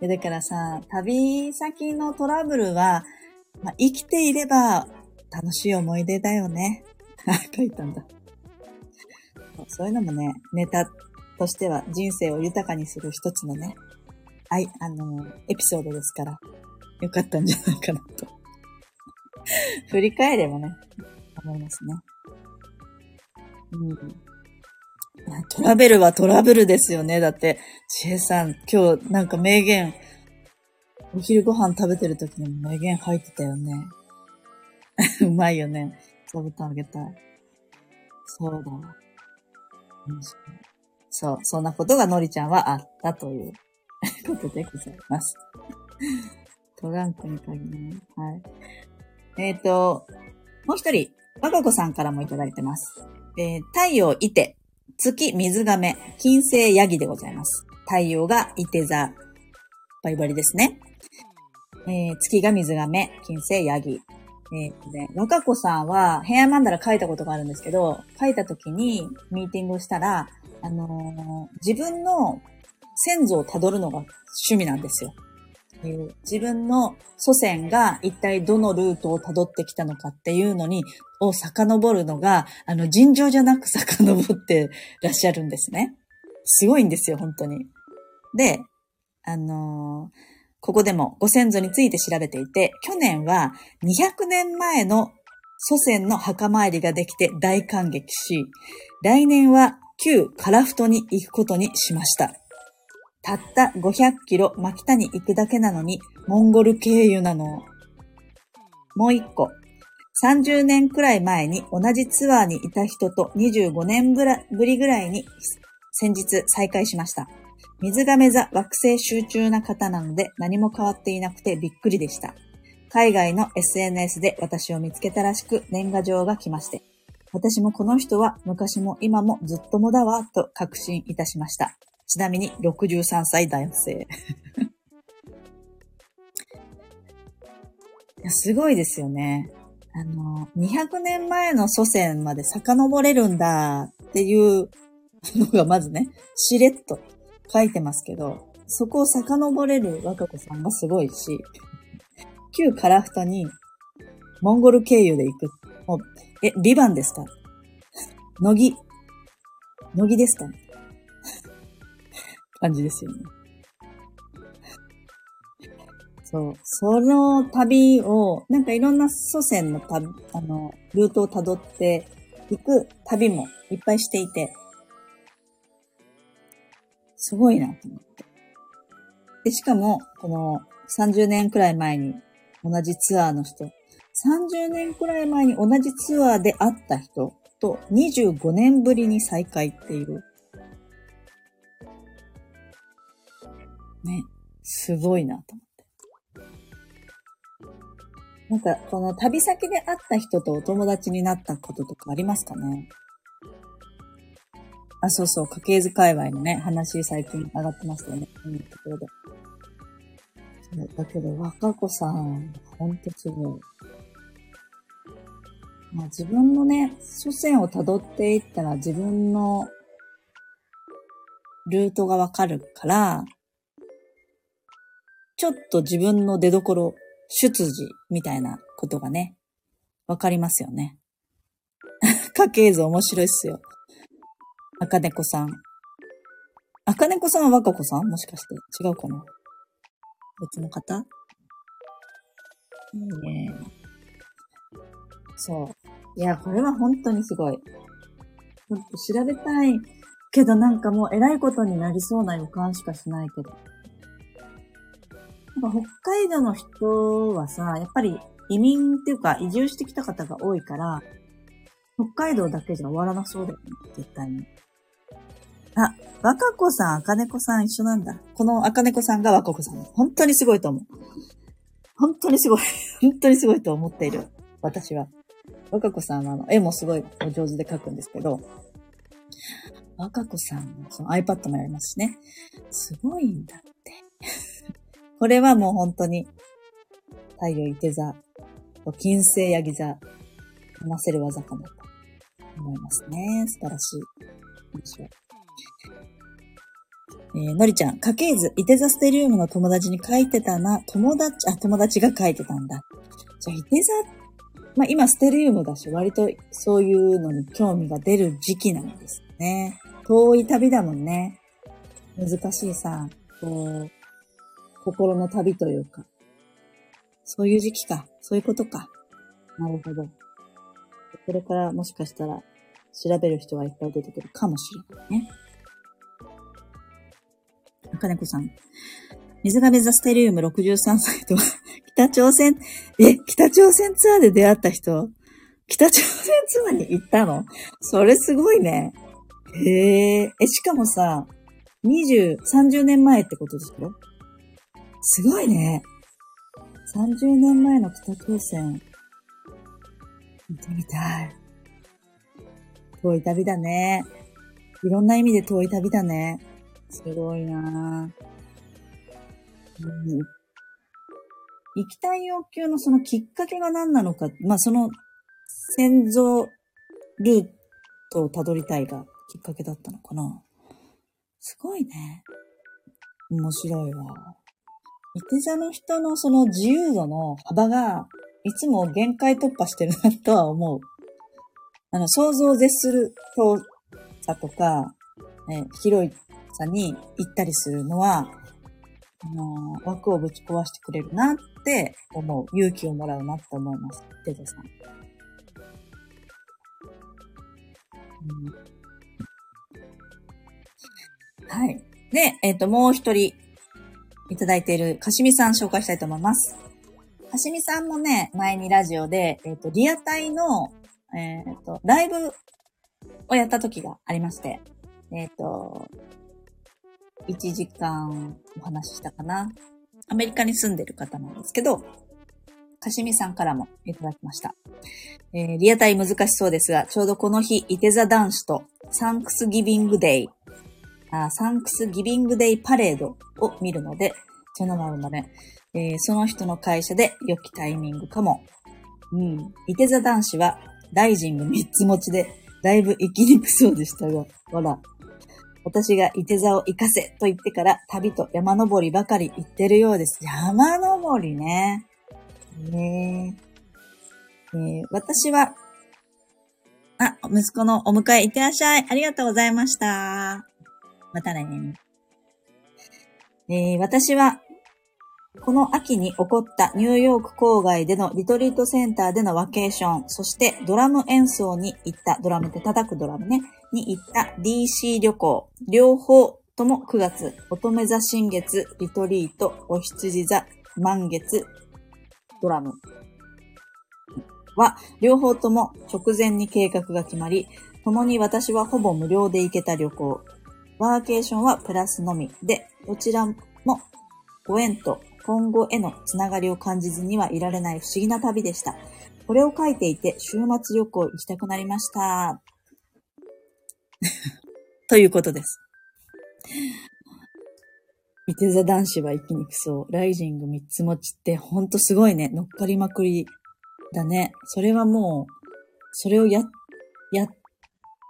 で、だからさ、旅先のトラブルは、まあ、生きていれば楽しい思い出だよね。書いたんだ。そういうのもね、ネタとしては人生を豊かにする一つのね、はい、あのエピソードですから、よかったんじゃないかなと。振り返ればね、思いますね。うん。トラベルはトラブルですよね。だって、ちえさん、今日なんか名言、お昼ご飯食べてる時にも名言入ってたよね。うまいよね。座布団あげたい。そうだわ。そう、そんなことがのりちゃんはあったということでございます。トランクに鍵ね。はい。えっ、ー、と、もう一人、我が子さんからもいただいてます。えー、太陽いて、月水亀、金星ヤギでございます。太陽が伊手座、バリバリですね。えー、月が水亀、金星ヤギ。えー、ね、若子さんは、部屋マンダラ書いたことがあるんですけど、書いた時にミーティングをしたら、あのー、自分の先祖をたどるのが趣味なんですよ。自分の祖先が一体どのルートを辿ってきたのかっていうのに、を遡るのが、あの、尋常じゃなく遡ってらっしゃるんですね。すごいんですよ、本当に。で、あのー、ここでもご先祖について調べていて、去年は200年前の祖先の墓参りができて大感激し、来年は旧カラフトに行くことにしました。たった500キロ巻田に行くだけなのに、モンゴル経由なの。もう一個。30年くらい前に同じツアーにいた人と25年ぶりぐらいに先日再会しました。水亀座惑星集中な方なので何も変わっていなくてびっくりでした。海外の SNS で私を見つけたらしく年賀状が来まして、私もこの人は昔も今もずっともだわ、と確信いたしました。ちなみに63歳男性。いやすごいですよね。あの、200年前の祖先まで遡れるんだっていうのがまずね、しれっと書いてますけど、そこを遡れる若子さんがすごいし、旧カラフトにモンゴル経由で行く。もう、え、ビバンですか？乃木。乃木ですかね？感じですよね。そう。その旅を、なんかいろんな祖先の旅、あの、ルートを辿っていく旅もいっぱいしていて、すごいなと思って。で、しかも、この30年くらい前に同じツアーの人、30年くらい前に同じツアーで会った人と25年ぶりに再会っていう。ね、すごいなと思って。なんか、この旅先で会った人とお友達になったこととかありますかね？あ、そうそう、家系図界隈のね、話最近上がってましたよね。このところで。そうだけど、若子さん、ほんとすごい。まあ自分のね、祖先を辿っていったら自分のルートがわかるから、ちょっと自分の出所出自みたいなことがね、わかりますよね。家系図面白いっすよ。赤猫さん。赤猫さんは若子さん？もしかして違うかな？別の方？いいね。そう。いや、これは本当にすごい。ほんと調べたいけどなんかもう偉いことになりそうな予感しかしないけど。なんか北海道の人はさ、やっぱり移民っていうか移住してきた方が多いから、北海道だけじゃ終わらなそうだよね、絶対に。若子さん、赤猫さん一緒なんだ。この赤猫さんが若子さん。本当にすごいと思う。本当にすごい。本当にすごいと思っている。私は。若子さんはあの、絵もすごいお上手で描くんですけど、若子さんの、その iPad もやりますしね。すごいんだって。これはもう本当に、太陽いて座金星ヤギ座、話せる技かなと思いますね。素晴らしい。面白い。えー、のりちゃん、家系図、いて座ステリウムの友達に書いてたな、友達、あ、友達が書いてたんだ。じゃあ、いて座、まあ、今ステリウムだし、割とそういうのに興味が出る時期なんですね。遠い旅だもんね。難しいさ、こう、心の旅というか。そういう時期か。そういうことか。なるほど。これからもしかしたら調べる人はいっぱい出てくるかもしれないね。赤猫さん。水亀座ステリウム63歳と 北朝鮮、え、北朝鮮ツアーで出会った人？北朝鮮ツアーに行ったの？それすごいね。へえ。え、しかもさ、20、30年前ってことですよ。すごいね。30年前の北朝鮮。見てみたい。遠い旅だね。いろんな意味で遠い旅だね。すごいなぁ、うん。行きたい欲求のそのきっかけが何なのか、まあその先祖ルートを辿りたいがきっかけだったのかな。すごいね。面白いわ。いて座の人のその自由度の幅が、いつも限界突破してるなとは思う。あの、想像を絶する遠さとか、ね、広いさに行ったりするのは、あのー、枠をぶち壊してくれるなって思う。勇気をもらうなって思います。テゾさん。うん、はい。で、えっ、ー、と、もう一人、いただいているかしみさん紹介したいと思います。かしみさんもね、前にラジオで、えっ、ー、と、リアタイの、えっ、ー、と、ライブをやった時がありまして、えっ、ー、と、1時間お話ししたかな。アメリカに住んでる方なんですけど、かしみさんからもいただきました。えー、リアタイ難しそうですが、ちょうどこの日、イテザ男子とサンクスギビングデイ、あサンクスギビングデイパレードを見るので、そのあるんだね。えー、その人の会社で良きタイミングかも。うん。イテザ男子は、ライジング3つ持ちで、だいぶ生きにくそうでしたが、ほら。私がイテザを活かせと言ってから旅と山登りばかり行ってるようです。山登りね。ねえー、私は、あ、息子のお迎え行ってらっしゃい。ありがとうございました。またね。えー、私は、この秋に起こったニューヨーク郊外でのリトリートセンターでのワケーション、そしてドラム演奏に行った、ドラムって叩くドラムね、に行った DC 旅行、両方とも9月、乙女座新月、リトリート、お羊座、満月、ドラムは、両方とも直前に計画が決まり、共に私はほぼ無料で行けた旅行。ワーケーションはプラスのみで、どちらもご縁と今後へのつながりを感じずにはいられない不思議な旅でした。これを書いていて、週末旅行行きたくなりました。ということです。いて座男子は生きにくそう。ライジング三つ持ちってほんとすごいね。乗っかりまくりだね。それはもう、それをや、やっ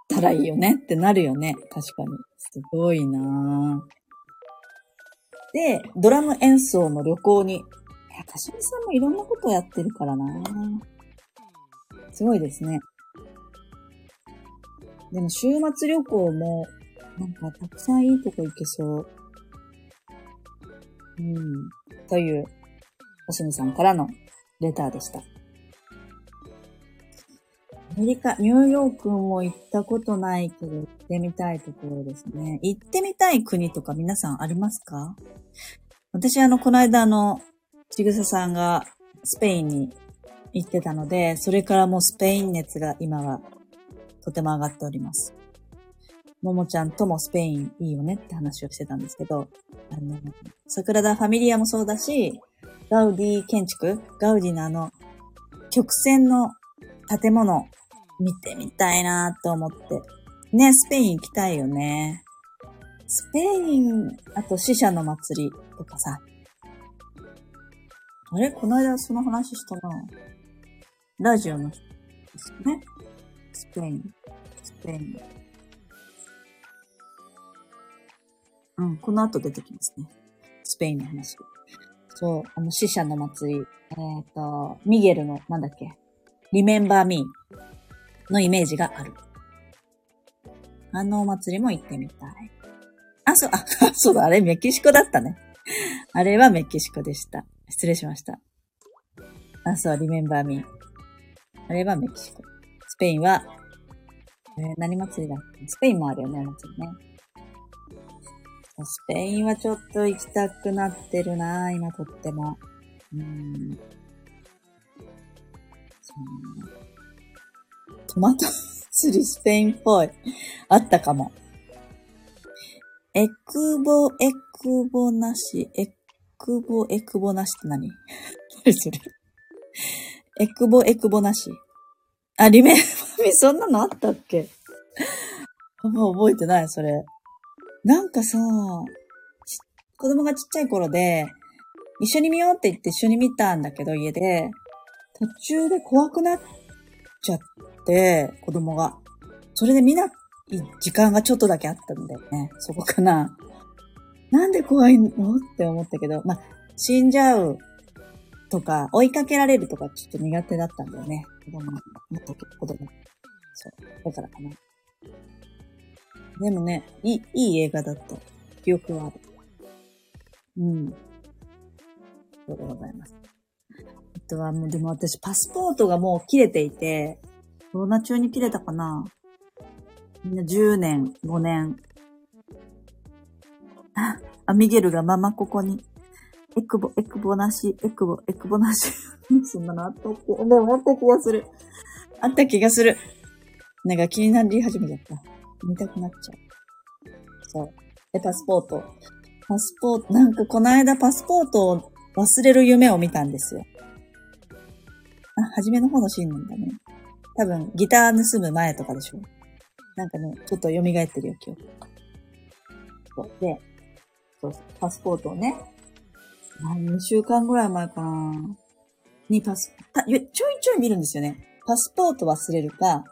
たらいいよねってなるよね。確かに。すごいなで、ドラム演奏の旅行に。いや、かしみさんもいろんなことをやってるからなすごいですね。でも週末旅行も、なんかたくさんいいとこ行けそう。うん。という、おしみさんからのレターでした。アメリカ、ニューヨークも行ったことないけど、行ってみたいところですね。行ってみたい国とか皆さんありますか？私、あの、この間、あの、ちぐささんがスペインに行ってたので、それからもうスペイン熱が今はとても上がっております。ももちゃんともスペインいいよねって話をしてたんですけど、あの、桜田ファミリアもそうだし、ガウディ建築ガウディのあの、曲線の建物見てみたいなと思って。ね、スペイン行きたいよね。スペイン、あと死者の祭りとかさ。あれ？この間その話したな。ラジオの人ですよね？スペイン。スペイン。うん、この後出てきますね。スペインの話。そう、あの、死者の祭り。えっ、ー、と、ミゲルの、なんだっけ、リメンバーミーのイメージがある。あのお祭りも行ってみたい。あ、そう、あ、そうだ、あれメキシコだったね。あれはメキシコでした。失礼しました。あ、そう、リメンバーミー。あれはメキシコ。スペインは、えー、何祭りだっけ？スペインもあるよね、祭りね。スペインはちょっと行きたくなってるな今とっても。うん。トマト釣りスペインっぽい。あったかも。エクボ、エクボなし、エクボ、エクボなしって何？何それエクボ、エクボなし。あ、リメンバミ、そんなのあったっけ？もう覚えてない、それ。なんかさ、子供がちっちゃい頃で、一緒に見ようって言って一緒に見たんだけど、家で、途中で怖くなっちゃって、子供が。それで見ない時間がちょっとだけあったんだよね。そこかな。なんで怖いの？って思ったけど、まあ、死んじゃうとか、追いかけられるとかちょっと苦手だったんだよね。子供、もっと子供。そう。だからかな。でもね、いい、いい映画だった。記憶はある。うん。そうでございます。あとはもう、でも私パスポートがもう切れていて、コロナ中に切れたかなみんな10年、5年。あ、ミゲルがママここに。エクボ、エクボなし、エクボ、エクボなし。そんなのあったっけ？でもあった気がする。あった気がする。なんか気になり始めちゃった。見たくなっちゃう。そう。で、パスポート。パスポート、なんかこの間パスポートを忘れる夢を見たんですよ。あ、初めの方のシーンなんだね。多分、ギター盗む前とかでしょ。なんかね、ちょっと蘇ってるよ、今日。そうで、そうそう、パスポートをね、2週間ぐらい前かなにパス、ちょいちょい見るんですよね。パスポート忘れるか、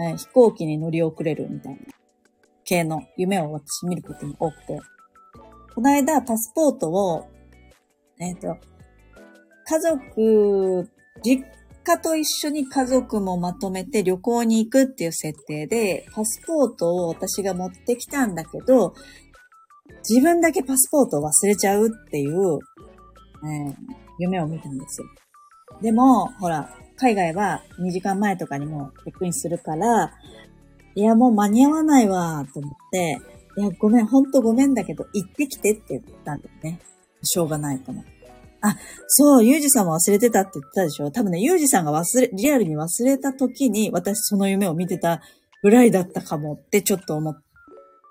えー、飛行機に乗り遅れるみたいな系の夢を私見ることも多くて。この間、パスポートを、えっ、ー、と、家族、実家と一緒に家族もまとめて旅行に行くっていう設定で、パスポートを私が持ってきたんだけど、自分だけパスポートを忘れちゃうっていう、えー、夢を見たんですよ。でも、ほら、海外は2時間前とかにもチェックインするから、いや、もう間に合わないわ、と思って、いや、ごめん、ほんとごめんだけど、行ってきてって言ったんだよね。しょうがないと思って。あ、そう、ゆうじさんも忘れてたって言ったでしょ多分ね、ゆうじさんが忘れ、リアルに忘れた時に、私その夢を見てたぐらいだったかもってちょっと思っ、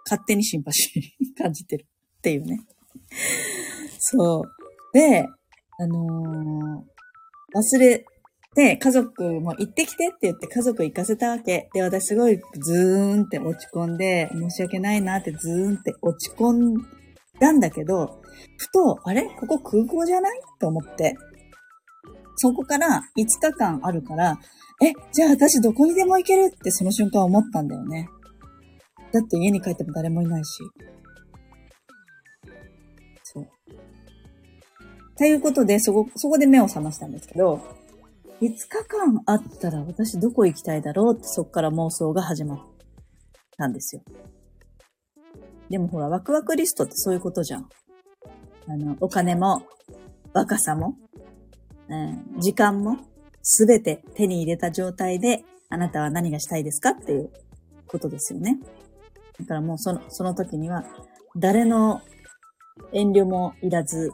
勝手にシンパシー感じてるっていうね。そう。で、あのー、忘れで、家族も行ってきてって言って家族行かせたわけ。で、私すごいズーンって落ち込んで、申し訳ないなってズーンって落ち込んだんだけど、ふと、あれ？ここ空港じゃない？と思って。そこから5日間あるから、え、じゃあ私どこにでも行けるってその瞬間思ったんだよね。だって家に帰っても誰もいないし。そう。ということで、そこ、そこで目を覚ましたんですけど、5日間あったら私どこ行きたいだろうってそっから妄想が始まったんですよ。でもほら、ワクワクリストってそういうことじゃん。あの、お金も、若さも、うん、時間も、すべて手に入れた状態で、あなたは何がしたいですかっていうことですよね。だからもうその、その時には、誰の遠慮もいらず、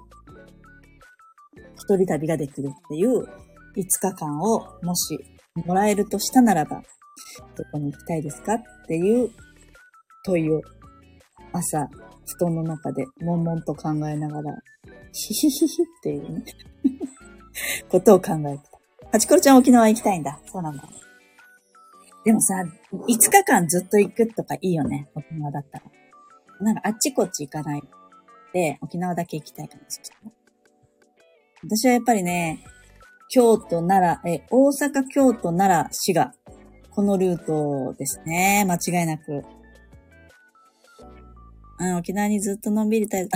一人旅ができるっていう5日間をもしもらえるとしたならば、どこに行きたいですかっていう問いを朝、布団の中で悶々と考えながら、ヒヒヒヒっていうね ことを考えてた。ハチコロちゃん沖縄行きたいんだ。そうなんだ。でもさ、5日間ずっと行くとかいいよね。沖縄だったら。なんかあっちこっち行かないで、沖縄だけ行きたいかもしれない。私はやっぱりね、京都、奈良、え、大阪、京都、奈良、滋賀。このルートですね。間違いなく。うん、沖縄にずっとのんびりたい。あ、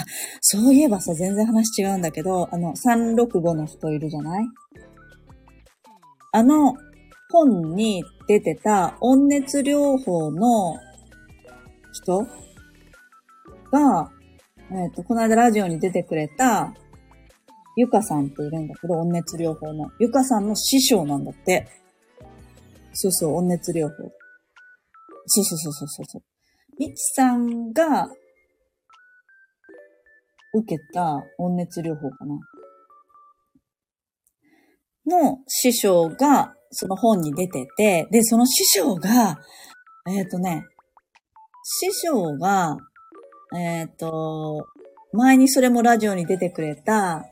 そういえばさ、全然話違うんだけど、あの、365の人いるじゃない？あの、本に出てた温熱療法の人が、えっ、ー、と、この間ラジオに出てくれた、ゆかさんっているんだけど、温熱療法の。ゆかさんの師匠なんだって。そうそう、温熱療法。そうそうそうそうそう。みちさんが、受けた温熱療法かな。の師匠が、その本に出てて、で、その師匠が、えっ、ー、とね、師匠が、えっ、ー、と、前にそれもラジオに出てくれた、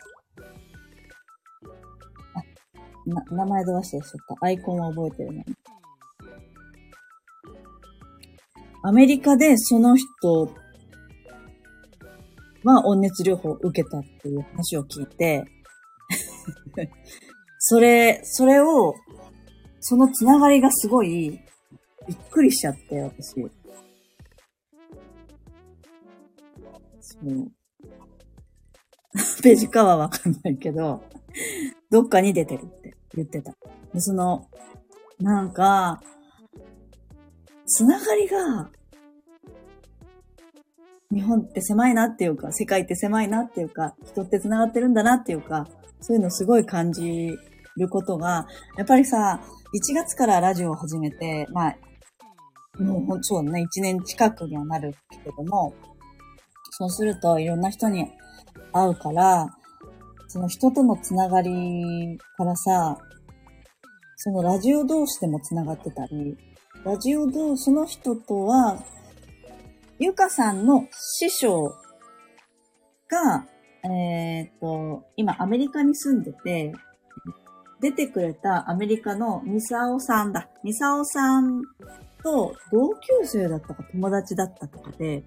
な、名前で忘れちゃった？アイコンは覚えてるの。アメリカでその人は温熱療法を受けたっていう話を聞いて それ、それを、そのつながりがすごい、びっくりしちゃって、私。そう。ページかはわかんないけど、どっかに出てるって言ってた。でその、なんか、つながりが、日本って狭いなっていうか、世界って狭いなっていうか、人って繋がってるんだなっていうか、そういうのすごい感じることが、やっぱりさ、1月からラジオを始めて、まあ、もうそうね、1年近くにはなるけども、そうするといろんな人に会うから、その人とのつながりからさ、そのラジオ同士でもつながってたり、ラジオ同士、の人とは、ゆかさんの師匠が、えっ、ー、と、今アメリカに住んでて、出てくれたアメリカのミサオさんだ。ミサオさんと同級生だったか友達だったとかで、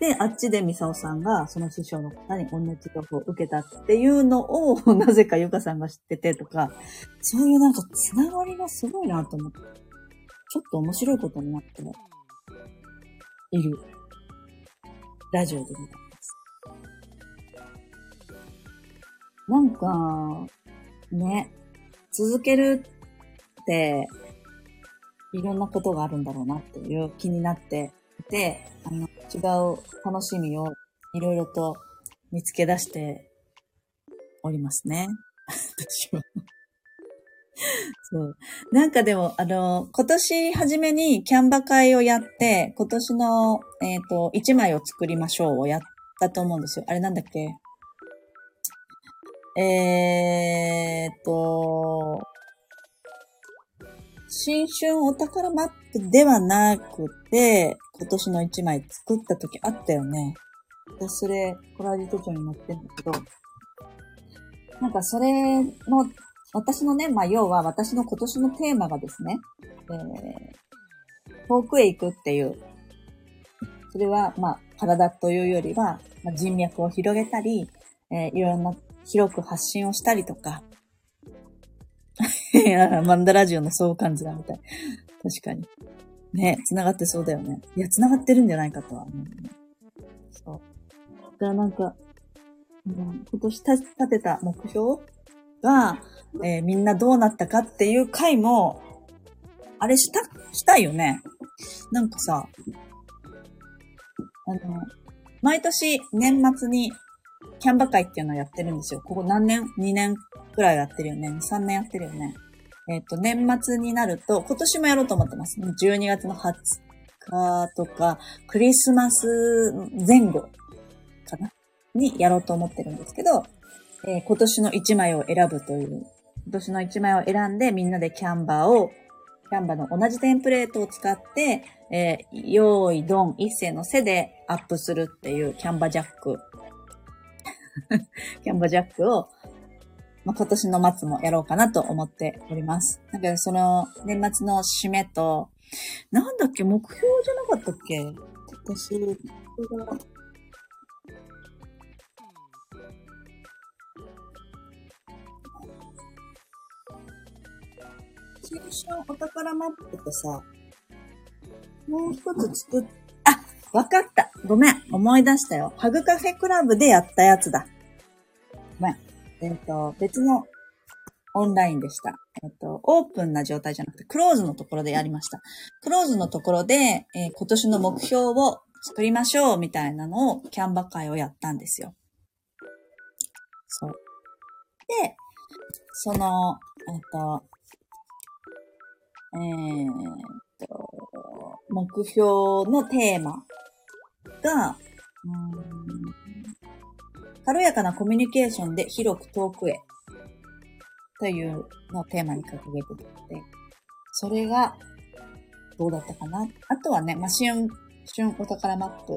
で、あっちでミサオさんがその師匠の方に同じ情報を受けたっていうのを、なぜかゆかさんが知っててとか、そういうなんかつながりがすごいなと思って、ちょっと面白いことになっているラジオでございます。なんか、ね、続けるって、いろんなことがあるんだろうなっていう気になっていて、あの、違う楽しみをいろいろと見つけ出しておりますね。私は。そう。なんかでも、あの、今年初めにキャンバ会をやって、今年の、えっ、ー、と、1枚を作りましょうをやったと思うんですよ。あれなんだっけ？えー、っと、新春お宝マップではなくて、今年の1枚作った時あったよね。で、それ、コラージュ手帳に載ってるんだけど、なんかそれの、私のね、まあ要は私の今年のテーマがですね、えー、遠くへ行くっていう、それはまあ体というよりは、まあ、人脈を広げたり、えー、いろんな広く発信をしたりとか。いや、マンダラジオの相関図だみたい。確かに。ね、繋がってそうだよね。いや、繋がってるんじゃないかとは思う、ね。そう。だからなんか、今年立てた目標が、えー、みんなどうなったかっていう回も、あれした、したいよね。なんかさ、あの、毎年年末にキャンバ会っていうのをやってるんですよ。ここ何年 ?2 年くらいやってるよね。3年やってるよね。えっ、ー、と、年末になると、今年もやろうと思ってます。12月の20日とか、クリスマス前後かな？にやろうと思ってるんですけど、えー、今年の1枚を選ぶという、今年の1枚を選んでみんなでキャンバーを、キャンバーの同じテンプレートを使って、えー、用意ドン一斉の背でアップするっていうキャンバージャック キャンバジャックを、まあ、今年の末もやろうかなと思っております。なんかその年末の締めと、なんだっけ、目標じゃなかったっけ？私、新春お宝マップってさ、もう一つ作っわかった。ごめん。思い出したよ。ハグカフェクラブでやったやつだ。ごめん。えっ、ー、と、別のオンラインでした。えっ、ー、と、オープンな状態じゃなくて、クローズのところでやりました。クローズのところで、えー、今年の目標を作りましょうみたいなのを、キャンバ会をやったんですよ。そう。で、その、えっ、と、えー、と、目標のテーマが、軽やかなコミュニケーションで広く遠くへというのをテーマに掲げてて、それがどうだったかな？あとはね、まあ、春、春お宝マップ。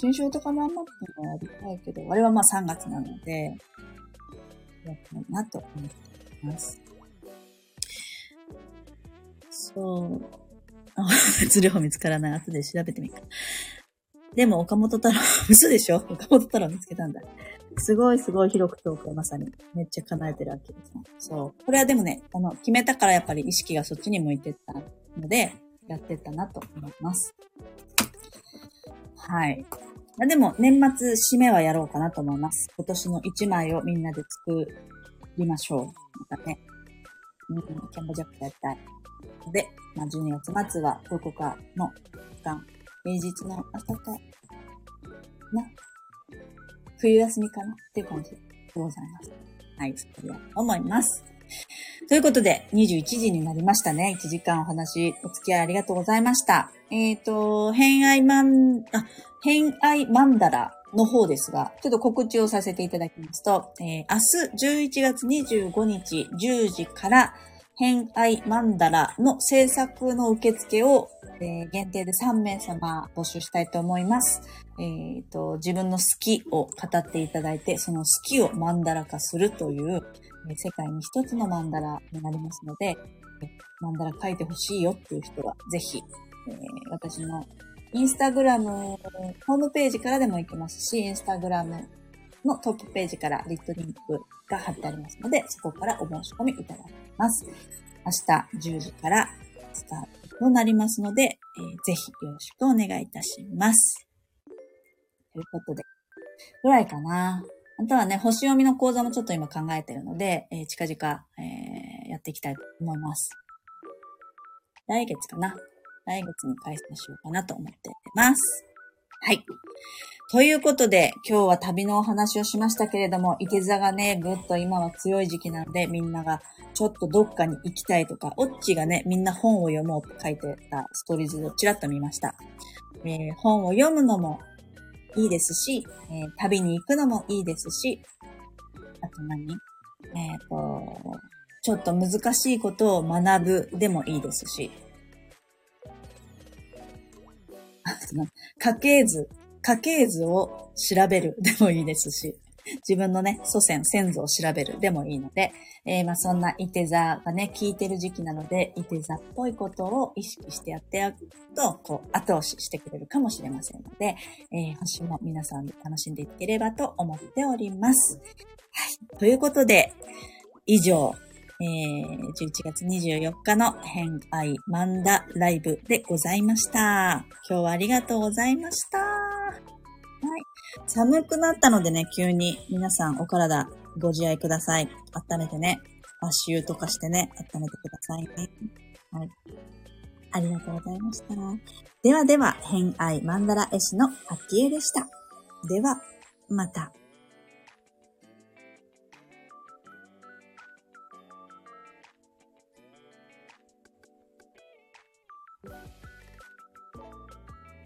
春お宝マップもやりたいけど、あれはまあ3月なので、やったいなと思っています。そう。あ、別量見つからない。後で調べてみるか。でも、岡本太郎、嘘でしょ？岡本太郎見つけたんだ。すごいすごい広くトークをまさにめっちゃ叶えてるわけですそう。これはでもね、あの、決めたからやっぱり意識がそっちに向いてったので、やってったなと思います。はい。まあでも、年末締めはやろうかなと思います。今年の1枚をみんなで作りましょう。またね。うん、キャンバジャックやりたい。で、まあ、12月末はどこかの期間、平日の朝かな、冬休みかなっていう感じでございます。はい、それは思います。ということで、21時になりましたね。1時間お話、お付き合いありがとうございました。えっ、ー、と、偏愛マン、あ、偏愛マンダラの方ですが、ちょっと告知をさせていただきますと、えー、明日11月25日10時から、偏愛マンダラの制作の受付を、えー、限定で3名様募集したいと思います。えっ、ー、と、自分の好きを語っていただいて、その好きをマンダラ化するという、え世界に一つのマンダラになりますので、えマンダラ書いてほしいよっていう人は、ぜひ、えー、私のインスタグラム、ホームページからでも行けますし、インスタグラムのトップページからリットリンクが貼ってありますので、そこからお申し込みいただきます。明日10時からスタートとなりますので、えー、ぜひよろしくお願いいたします。ということで、ぐらいかな。あとはね、星読みの講座もちょっと今考えてるので、えー、近々、えー、やっていきたいと思います。来月かな。来月に開催しようかなと思ってます。はい。ということで、今日は旅のお話をしましたけれども、いて座がね、ぐっと今は強い時期なので、みんながちょっとどっかに行きたいとか、オッチがね、みんな本を読もうと書いてたストーリーズをちらっと見ました。えー、本を読むのもいいですし、えー、旅に行くのもいいですし、あと何？えっ、ー、と、ちょっと難しいことを学ぶでもいいですし、家系図、家系図を調べる。でもいいですし、自分のね、祖先、先祖を調べるでもいいので、えー、まあそんな伊手座がね、効いてる時期なので、伊手座っぽいことを意識してやってやると、こう、後押ししてくれるかもしれませんので、えー、星も皆さんで楽しんでいければと思っております。はい。ということで、以上、えー、11月24日の偏愛マンダライブでございました。今日はありがとうございました。はい。寒くなったのでね、急に皆さんお体ご自愛ください。温めてね。足湯とかしてね、温めてくださいね。はい。ありがとうございました。ではでは、偏愛マンダラ絵師のアッキエでした。では、また。